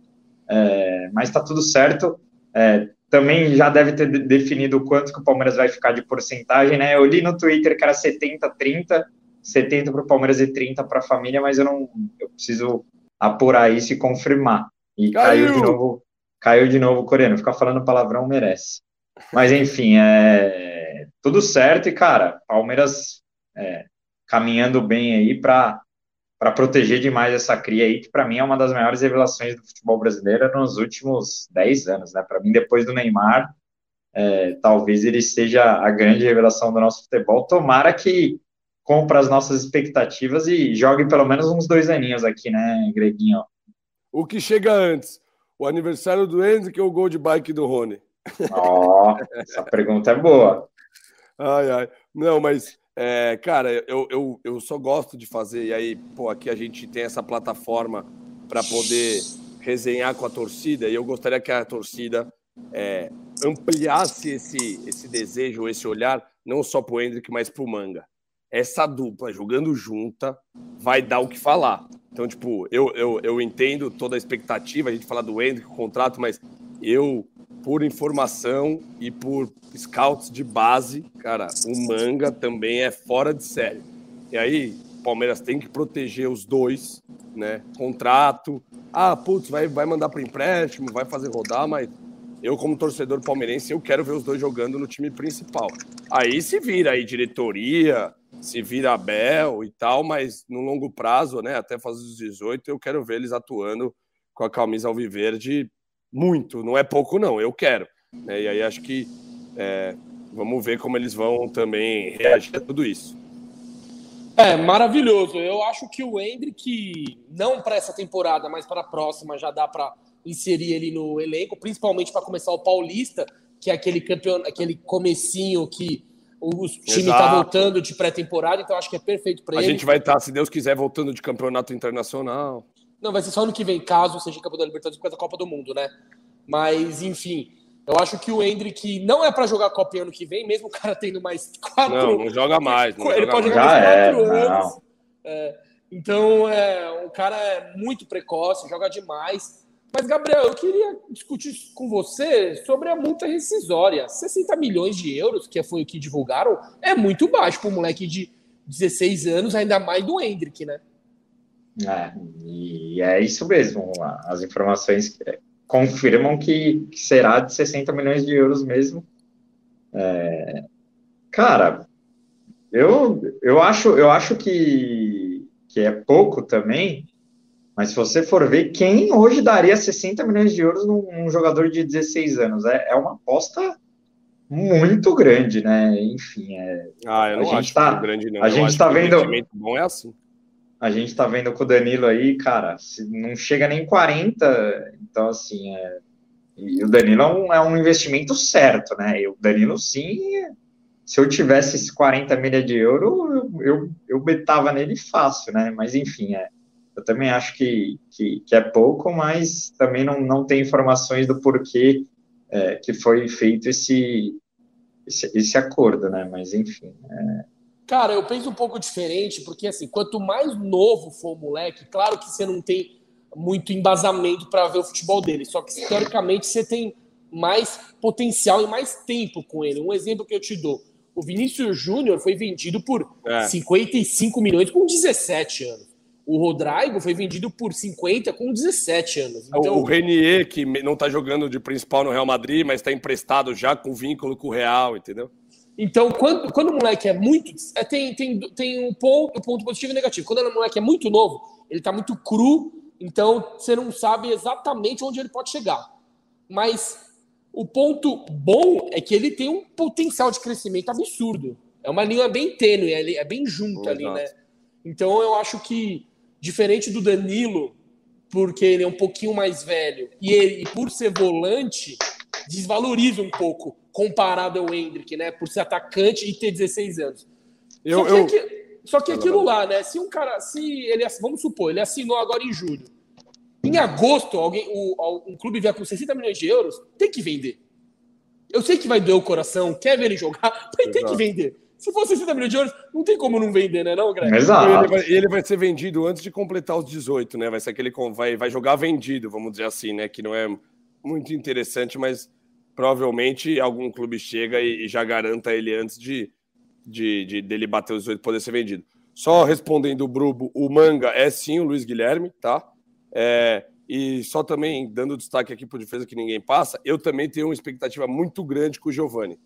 É, mas tá tudo certo. É, também já deve ter definido o quanto que o Palmeiras vai ficar de porcentagem, né? Eu li no Twitter que era 70-30, 70 para o Palmeiras e 30 para a família, mas eu não eu preciso apurar isso e confirmar. E caiu, caiu de novo, caiu de novo o coreano. Ficar falando palavrão merece. Mas enfim, é tudo certo e cara, Palmeiras é, caminhando bem aí para para proteger demais essa cria aí, que para mim é uma das maiores revelações do futebol brasileiro nos últimos 10 anos, né? Para mim, depois do Neymar, é, talvez ele seja a grande revelação do nosso futebol. Tomara que compra as nossas expectativas e jogue pelo menos uns dois aninhos aqui, né, Greguinho? O que chega antes? O aniversário do Hendrick ou o gol de bike do Rony? Oh, essa pergunta é boa. Ai, ai. Não, mas, é, cara, eu, eu, eu só gosto de fazer, e aí, pô, aqui a gente tem essa plataforma para poder resenhar com a torcida, e eu gostaria que a torcida é, ampliasse esse, esse desejo, esse olhar, não só para o Hendrick, mas para o Manga essa dupla jogando junta vai dar o que falar. Então, tipo, eu, eu, eu entendo toda a expectativa, a gente fala do Hendrick, o contrato, mas eu, por informação e por scouts de base, cara, o Manga também é fora de série. E aí, o Palmeiras tem que proteger os dois, né? Contrato. Ah, putz, vai, vai mandar para empréstimo, vai fazer rodar, mas eu, como torcedor palmeirense, eu quero ver os dois jogando no time principal. Aí se vira aí diretoria, se vira Abel e tal, mas no longo prazo, né, até fazer os 18, eu quero ver eles atuando com a camisa alviverde muito, não é pouco não, eu quero. Né, e aí acho que é, vamos ver como eles vão também reagir a tudo isso. É, maravilhoso. Eu acho que o Hendrick, não para essa temporada, mas para a próxima, já dá para inserir ele no elenco, principalmente para começar o Paulista, que é aquele campeão, aquele comecinho que o time está voltando de pré-temporada, então acho que é perfeito para ele. A gente vai estar, tá, se Deus quiser, voltando de campeonato internacional. Não, vai ser só ano que vem, caso seja campeão da Libertadores por causa da Copa do Mundo, né? Mas, enfim, eu acho que o Hendrick não é para jogar Copa ano que vem, mesmo o cara tendo mais quatro. Não, não joga mais. Não ele joga pode mais. jogar mais quatro é, anos. É, então, é, o cara é muito precoce, joga demais. Mas, Gabriel, eu queria discutir com você sobre a multa rescisória. 60 milhões de euros, que foi o que divulgaram, é muito baixo para um moleque de 16 anos, ainda mais do Hendrick, né? É, e é isso mesmo. As informações confirmam que, que, será de 60 milhões de euros mesmo. É, cara, eu, eu acho, eu acho que, que é pouco também, mas se você for ver, quem hoje daria 60 milhões de euros num, num jogador de 16 anos? É, é uma aposta muito grande, né? Enfim, é. Ah, eu não a acho tá, grande, não. A eu gente tá vendo. bom é assim. A gente tá vendo com o Danilo aí, cara, não chega nem 40, então assim, é. E o Danilo é um, é um investimento certo, né? E o Danilo, sim, se eu tivesse esses 40 milha de euro, eu, eu, eu betava nele fácil, né? Mas enfim, é. Eu também acho que, que, que é pouco, mas também não, não tem informações do porquê é, que foi feito esse, esse, esse, acordo, né? Mas enfim. É... Cara, eu penso um pouco diferente, porque assim, quanto mais novo for o moleque, claro que você não tem muito embasamento para ver o futebol dele, só que teoricamente você tem mais potencial e mais tempo com ele. Um exemplo que eu te dou: o Vinícius Júnior foi vendido por é. 55 milhões com 17 anos. O Rodrigo foi vendido por 50 com 17 anos. Então... O Renier, que não está jogando de principal no Real Madrid, mas está emprestado já com vínculo com o Real, entendeu? Então, quando, quando o moleque é muito. É, tem, tem, tem um ponto, um ponto positivo e negativo. Quando o moleque é muito novo, ele está muito cru, então você não sabe exatamente onde ele pode chegar. Mas o ponto bom é que ele tem um potencial de crescimento absurdo. É uma linha bem tênue, é bem junto ali, né? Então eu acho que Diferente do Danilo, porque ele é um pouquinho mais velho, e ele, por ser volante, desvaloriza um pouco comparado ao Hendrick, né? Por ser atacante e ter 16 anos. Eu, só, que, eu... Aqui, só que aquilo lá, né? Se um cara, se ele, vamos supor, ele assinou agora em julho. Em agosto, alguém, o, um clube vier com 60 milhões de euros, tem que vender. Eu sei que vai doer o coração, quer ver ele jogar, mas Exato. tem que vender. Se fosse 60 milhões de euros, não tem como não vender, né, não, Greg? Exato. Ele vai, ele vai, ser vendido antes de completar os 18, né? Vai ser aquele vai, vai jogar vendido, vamos dizer assim, né? Que não é muito interessante, mas provavelmente algum clube chega e, e já garanta ele antes de, de, de dele bater os 18 poder ser vendido. Só respondendo o Brubo, o manga é sim o Luiz Guilherme, tá? É, e só também dando destaque aqui para defesa que ninguém passa, eu também tenho uma expectativa muito grande com o Giovani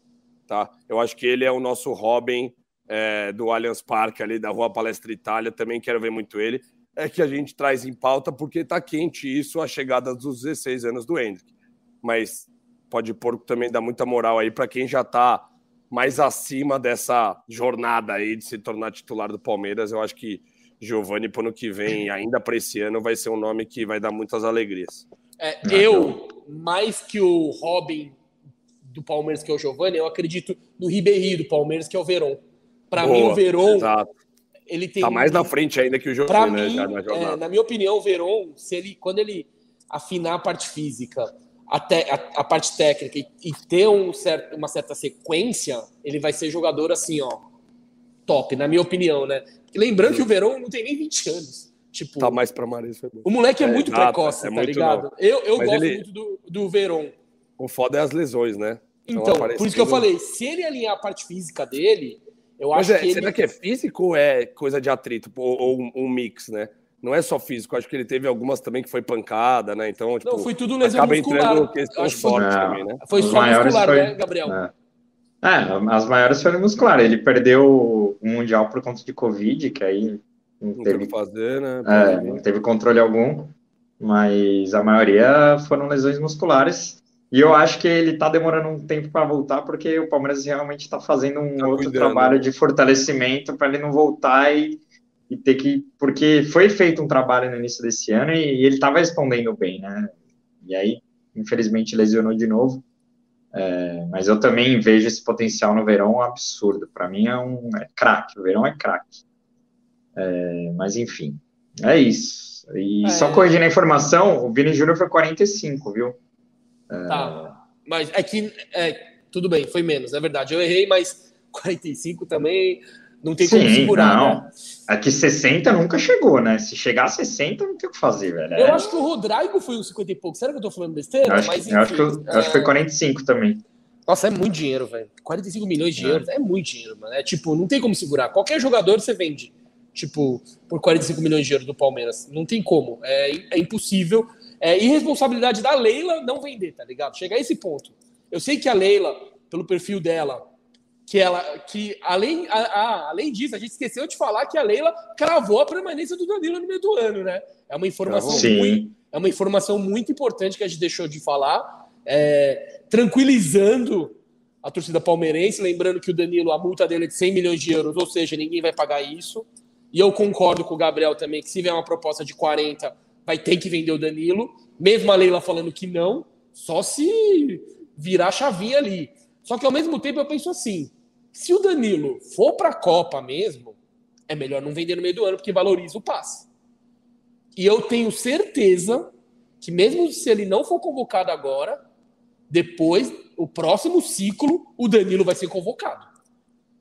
tá? Eu acho que ele é o nosso Robin é, do Allianz Parque ali da Rua Palestra Itália, também quero ver muito ele. É que a gente traz em pauta porque está quente isso, a chegada dos 16 anos do Hendrick. Mas pode pôr também dar muita moral aí para quem já está mais acima dessa jornada aí de se tornar titular do Palmeiras. Eu acho que Giovani, para o ano que vem, ainda para esse ano, vai ser um nome que vai dar muitas alegrias. É, eu, mais que o Robin do Palmeiras, que é o Giovani, eu acredito no Ribeirinho do Palmeiras, que é o Verón. Para mim, o Verón. Exato. Ele tem. Tá mais na frente ainda que o Giovani, né? Mim, é, na minha opinião, o Verón, se ele, quando ele afinar a parte física, a, te, a, a parte técnica e, e ter um certo, uma certa sequência, ele vai ser jogador assim, ó, top, na minha opinião, né? Lembrando que o Verón não tem nem 20 anos. Tipo, tá mais pra Marisa. O moleque é, é muito precoce, é tá muito ligado? Não. Eu, eu gosto ele... muito do, do Verón. O foda é as lesões, né? Então, por isso que eu falei, se ele alinhar a parte física dele, eu Mas acho é, que. Será que é físico ou é coisa de atrito? Ou, ou um, mix, né? Não é só físico, acho que ele teve algumas também que foi pancada, né? Então, tipo, não, foi tudo lesão acaba muscular. entrando questão sorte também, né? Foi só muscular, foi... né, Gabriel? É. é. as maiores foram muscular. Ele perdeu o Mundial por conta de Covid, que aí não, não teve fazer, né? É, não teve controle algum, mas a maioria foram lesões musculares. E eu acho que ele está demorando um tempo para voltar, porque o Palmeiras realmente está fazendo um tá outro cuidando. trabalho de fortalecimento para ele não voltar e, e, ter que. Porque foi feito um trabalho no início desse ano e, e ele estava respondendo bem, né? E aí, infelizmente, lesionou de novo. É, mas eu também vejo esse potencial no Verão absurdo. Para mim é um é craque, o Verão é craque. É, mas enfim, é isso. E é. só corrigindo a informação, o Vini Júnior foi 45, viu? Tá. Mas é que. É, tudo bem, foi menos, é verdade. Eu errei, mas 45 também não tem Sim, como segurar. Não. Né? É que 60 nunca chegou, né? Se chegar a 60, não tem o que fazer, velho. Eu é... acho que o Rodrigo foi uns 50 e pouco. Será que eu tô falando besteira? Eu acho, mas, enfim, eu acho, que, eu, é... acho que foi 45 também. Nossa, é muito dinheiro, velho. 45 milhões de é. euros é muito dinheiro, mano. É tipo, não tem como segurar. Qualquer jogador você vende, tipo, por 45 milhões de euros do Palmeiras. Não tem como. É, é impossível. é irresponsabilidade da Leila não vender, tá ligado? Chegar a esse ponto. Eu sei que a Leila, pelo perfil dela, que ela que além, a, a, além disso, a gente esqueceu de falar que a Leila cravou a permanência do Danilo no meio do ano, né? É uma informação muito, é uma informação muito importante que a gente deixou de falar, é, tranquilizando a torcida palmeirense, lembrando que o Danilo, a multa dele é de 100 milhões de euros, ou seja, ninguém vai pagar isso. E eu concordo com o Gabriel também que se vier uma proposta de 40, vai ter que vender o Danilo, mesmo a Leila falando que não, só se virar a chavinha ali. Só que ao mesmo tempo eu penso assim, se o Danilo for para a Copa mesmo, é melhor não vender no meio do ano porque valoriza o passe. E eu tenho certeza que mesmo se ele não for convocado agora, depois, o próximo ciclo, o Danilo vai ser convocado.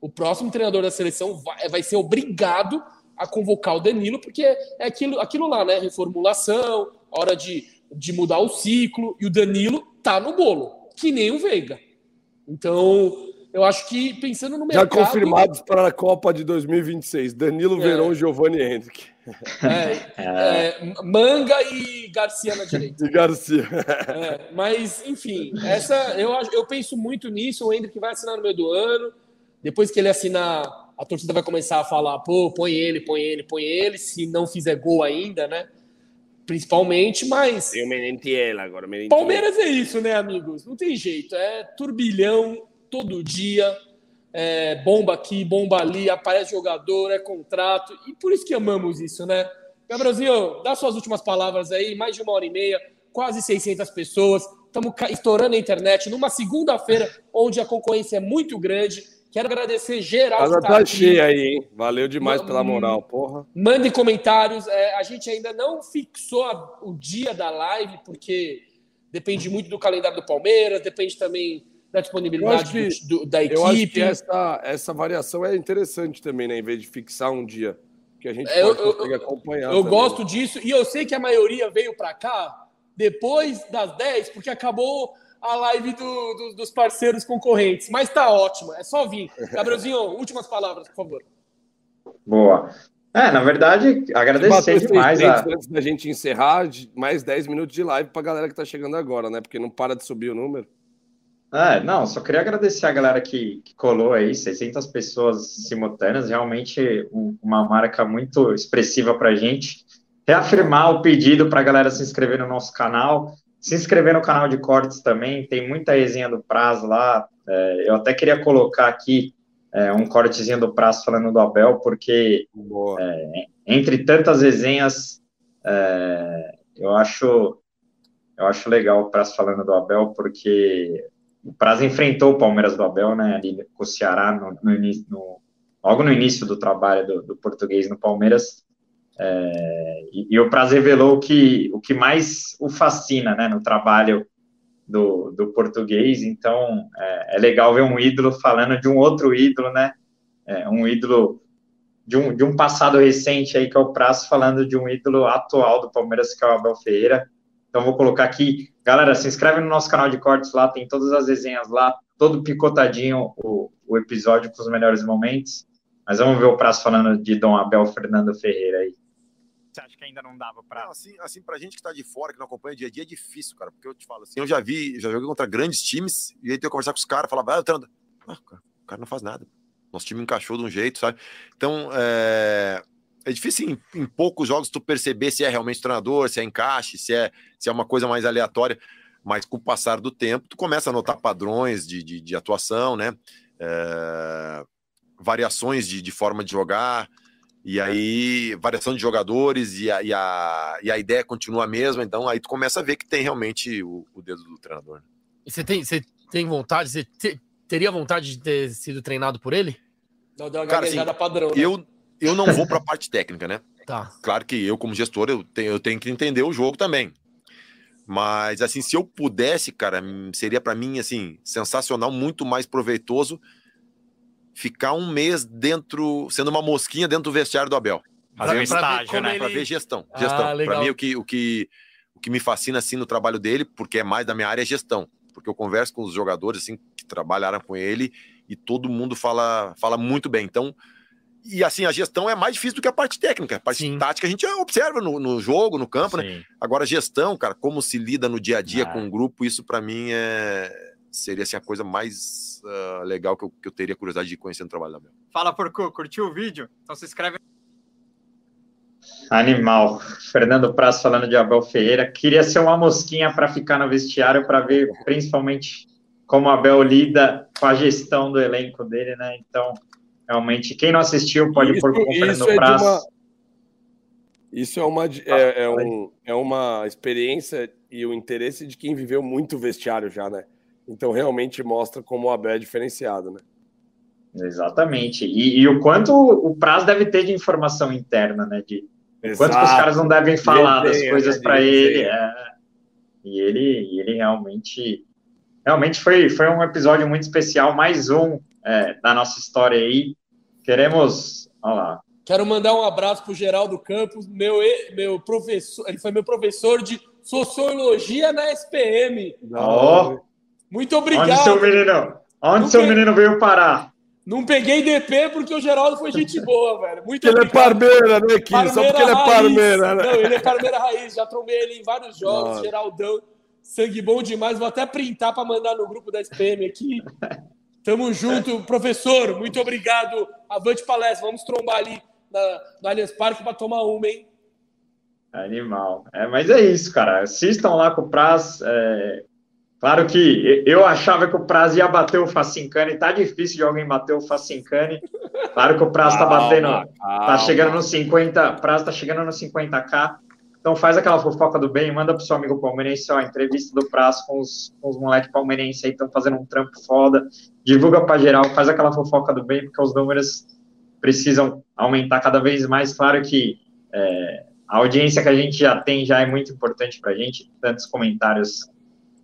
O próximo treinador da seleção vai, vai ser obrigado a convocar o Danilo, porque é aquilo, aquilo lá, né? Reformulação, hora de, de mudar o ciclo, e o Danilo tá no bolo, que nem o Veiga. Então, eu acho que pensando no mercado. Já confirmados para a Copa de 2026: Danilo é. Verão, Giovanni Henrique. É, é, Manga e Garcia na direita. E Garcia. É, mas, enfim, essa eu, eu penso muito nisso. O Hendrick vai assinar no meio do ano. Depois que ele assinar, a torcida vai começar a falar: pô, põe ele, põe ele, põe ele. Se não fizer gol ainda, né? Principalmente, mas. Tem o Menentiela agora. Menentiela. Palmeiras é isso, né, amigos? Não tem jeito. É turbilhão todo dia. É, bomba aqui, bomba ali, aparece jogador, é contrato, e por isso que amamos isso, né? Gabrielzinho, dá suas últimas palavras aí, mais de uma hora e meia, quase 600 pessoas, estamos estourando a internet numa segunda-feira, onde a concorrência é muito grande. Quero agradecer geral. Casa tá, tá cheia aí, hein? Valeu demais pela moral, porra. Mande comentários. É, a gente ainda não fixou a, o dia da live, porque depende muito do calendário do Palmeiras, depende também da disponibilidade que, do, da equipe. Eu acho que essa, essa variação é interessante também, né? Em vez de fixar um dia. Que a gente é, pode eu, eu, acompanhar. Eu também. gosto disso, e eu sei que a maioria veio para cá depois das 10, porque acabou a live do, do, dos parceiros concorrentes. Mas tá ótimo, é só vir. Gabrielzinho, últimas palavras, por favor. Boa. É, na verdade, agradecer demais. A... Antes da gente encerrar, mais 10 minutos de live para a galera que está chegando agora, né? Porque não para de subir o número. É, não, só queria agradecer a galera que, que colou aí, 600 pessoas simultâneas, realmente um, uma marca muito expressiva para a gente. Reafirmar o pedido para a galera se inscrever no nosso canal, se inscrever no canal de cortes também, tem muita resenha do prazo lá. É, eu até queria colocar aqui é, um cortezinho do prazo falando do Abel, porque é, entre tantas resenhas, é, eu acho eu acho legal o prazo falando do Abel, porque o Prazo enfrentou o Palmeiras do Abel, né, ali com o Ceará, no, no, no logo no início do trabalho do, do português no Palmeiras, é, e, e, o Prazo revelou que, o que mais o fascina, né, no trabalho do, do português, então é, é, legal ver um ídolo falando de um outro ídolo, né, é, um ídolo de um, de um passado recente aí, que é o Prazo, falando de um ídolo atual do Palmeiras, que é o Abel Ferreira, então vou colocar aqui Galera, se inscreve no nosso canal de cortes lá, tem todas as desenhas lá, todo picotadinho o, o episódio com os melhores momentos. Mas vamos ver o prazo falando de Dom Abel Fernando Ferreira aí. Você acha que ainda não dava para? Assim, assim, pra gente que tá de fora, que não acompanha dia a dia, é difícil, cara. Porque eu te falo assim, eu já vi, já joguei contra grandes times, e aí tem que conversar com os caras, falar, vai, ah, treinador. Ah, o cara não faz nada. Nosso time encaixou de um jeito, sabe? Então, é, é difícil em, em, poucos jogos tu perceber se é realmente treinador, se é encaixe, se é, se é uma coisa mais aleatória. Mas com o passar do tempo, tu começa a notar padrões de, de, de atuação, né? É, variações de, de forma de jogar, e aí variação de jogadores, e a, e, a, e a ideia continua a mesma, então aí tu começa a ver que tem realmente o, o dedo do treinador. Né? E você tem, você tem vontade, você te, teria vontade de ter sido treinado por ele? Não, deu uma Cara, assim, padrão. Né? Eu, eu não vou para a parte técnica, né? Tá. Claro que eu, como gestor, eu tenho, eu tenho que entender o jogo também. Mas, assim, se eu pudesse, cara, seria para mim, assim, sensacional, muito mais proveitoso ficar um mês dentro, sendo uma mosquinha dentro do vestiário do Abel. Fazer um estágio, né? Para ver gestão. Ah, gestão. Ah, para mim, o que, o, que, o que me fascina, assim, no trabalho dele, porque é mais da minha área, é gestão. Porque eu converso com os jogadores, assim, que trabalharam com ele e todo mundo fala, fala muito bem. Então, e assim, a gestão é mais difícil do que a parte técnica. A parte Sim. tática a gente observa no, no jogo, no campo, né? Sim. né? Agora, gestão, cara, como se lida no dia a dia ah. com o grupo, isso para mim é seria assim, a coisa mais uh, legal que eu, que eu teria curiosidade de conhecer no trabalho da Mel. Fala, Porco, curtiu o vídeo? Então se inscreve. Animal. Fernando Prazo falando de Abel Ferreira. Queria ser uma mosquinha para ficar no vestiário para ver principalmente como Abel lida com a gestão do elenco dele, né? Então, realmente, quem não assistiu pode isso, pôr com o Fernando é Prazo. Uma... Isso é uma, é, é, um, é uma experiência e o interesse de quem viveu muito vestiário já, né? Então, realmente mostra como o Abel é diferenciado, né? Exatamente. E, e o quanto o prazo deve ter de informação interna, né? De quanto os caras não devem falar das coisas para ele. É, e ele, ele realmente realmente foi, foi um episódio muito especial, mais um é, da nossa história aí. Queremos. Olha lá. Quero mandar um abraço para o Geraldo Campos, meu, meu professor, ele foi meu professor de sociologia na SPM. Oh. Muito obrigado. Onde seu menino, onde seu menino veio parar? Não peguei DP porque o Geraldo foi gente boa, velho. Muito ele é parmeira, né, Kim? Só porque ele é parmeira, né? Não, ele é parmeira raiz. Já trombei ele em vários jogos, Nossa. Geraldão. Sangue bom demais. Vou até printar para mandar no grupo da SPM aqui. Tamo junto, professor. Muito obrigado. Avante palestra. Vamos trombar ali na, no Allianz Parque para tomar uma, hein? Animal. É, mas é isso, cara. Assistam lá com o Praz. É... Claro que eu achava que o Praz ia bater o Facincani. Tá difícil de alguém bater o Facincani. Claro que o Praz tá batendo. Calma. Tá chegando nos 50. O Praz tá chegando nos 50k. Então faz aquela fofoca do bem, manda pro seu amigo palmeirense, ó, entrevista do prazo com os, com os moleques palmeirenses aí, estão fazendo um trampo foda, divulga pra geral, faz aquela fofoca do bem, porque os números precisam aumentar cada vez mais. Claro que é, a audiência que a gente já tem já é muito importante pra gente, tantos comentários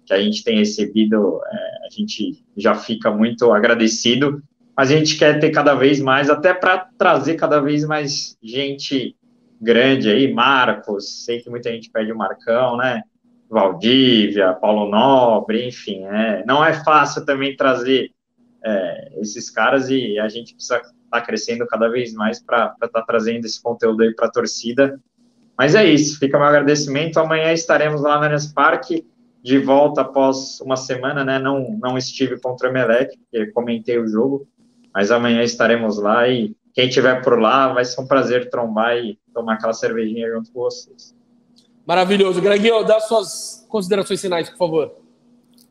que a gente tem recebido, é, a gente já fica muito agradecido, mas a gente quer ter cada vez mais, até para trazer cada vez mais gente grande aí, Marcos, sei que muita gente pede o Marcão, né? Valdívia, Paulo Nobre, enfim, é, não é fácil também trazer é, esses caras e a gente precisa estar tá crescendo cada vez mais para estar tá trazendo esse conteúdo aí para a torcida. Mas é isso, fica meu agradecimento. Amanhã estaremos lá no Allianz Parque, de volta após uma semana, né? Não, não estive contra o Emelec, porque comentei o jogo, mas amanhã estaremos lá e quem estiver por lá, vai ser um prazer trombar e tomar aquela cervejinha junto com vocês. Maravilhoso. Greginho, dá suas considerações finais, por favor.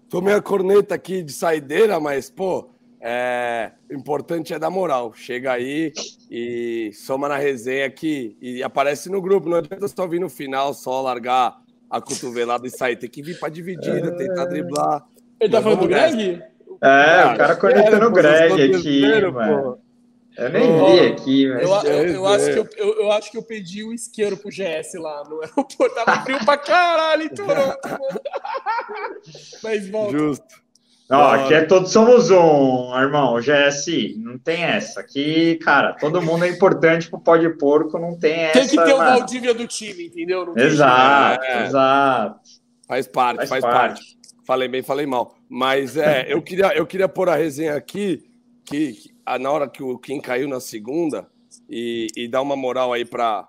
Tomei a corneta aqui de saideira, mas, pô, é... o importante é dar moral. Chega aí e soma na resenha aqui e aparece no grupo. Não adianta só vir no final, só largar a cotovelada e sair. Tem que vir para dividida, é... tentar driblar. Ele tá falando do Greg? É, o cara cornetando o Greg aqui, mano. Eu nem vi aqui, mas. Eu, eu, eu acho que eu, eu, eu, acho que eu pedi o isqueiro pro GS lá no aeroporto. Tava frio pra caralho em Toronto, mano. Mas volta. Justo. Não, aqui é todos somos um, irmão. GS, não tem essa. Aqui, cara, todo mundo é importante pro pó de porco, não tem essa. Tem que ter o Valdívia do time, entendeu? exato, é. exato. Faz parte, faz, faz parte. parte. Falei bem, falei mal. Mas é, eu queria, eu queria pôr a resenha aqui que, que na hora que o Kim caiu na segunda e, e dar uma moral aí para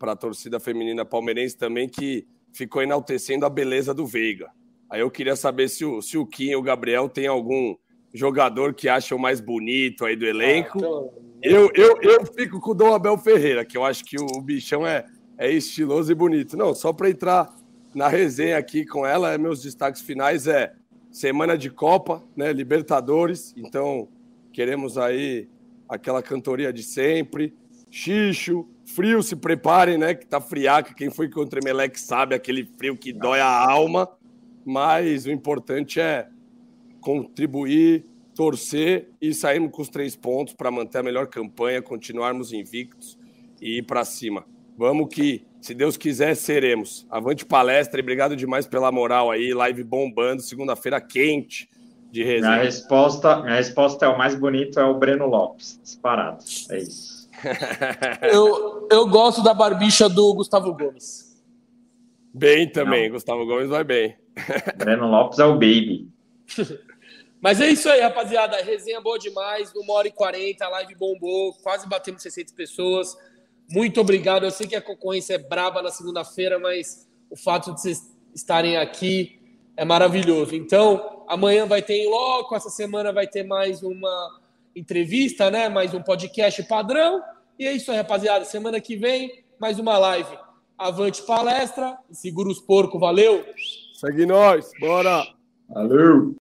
a torcida feminina palmeirense também, que ficou enaltecendo a beleza do Veiga. Aí eu queria saber se o, se o Kim e o Gabriel tem algum jogador que acham mais bonito aí do elenco. Ah, eu, eu, eu fico com o Dom Abel Ferreira, que eu acho que o bichão é, é estiloso e bonito. Não, só para entrar na resenha aqui com ela, meus destaques finais é semana de Copa, né, Libertadores, então Queremos aí aquela cantoria de sempre. Xixo, frio, se preparem, né? Que tá friaca. Quem foi contra Emelec sabe aquele frio que dói a alma. Mas o importante é contribuir, torcer e sairmos com os três pontos para manter a melhor campanha, continuarmos invictos e ir para cima. Vamos que, se Deus quiser, seremos. Avante palestra e obrigado demais pela moral aí. Live bombando, segunda-feira quente de resenha? Minha resposta, minha resposta é o mais bonito, é o Breno Lopes, disparado. É isso. eu, eu gosto da barbicha do Gustavo Gomes. Bem também, Não. Gustavo Gomes vai bem. Breno Lopes é o baby. Mas é isso aí, rapaziada. Resenha boa demais. Uma hora e quarenta, a live bombou. Quase batemos 600 pessoas. Muito obrigado. Eu sei que a concorrência é braba na segunda-feira, mas o fato de vocês estarem aqui é maravilhoso. Então, amanhã vai ter em loco, essa semana vai ter mais uma entrevista, né? Mais um podcast padrão. E é isso aí, rapaziada. Semana que vem, mais uma live. Avante palestra, segura os porcos, valeu! Segue nós, bora! Valeu!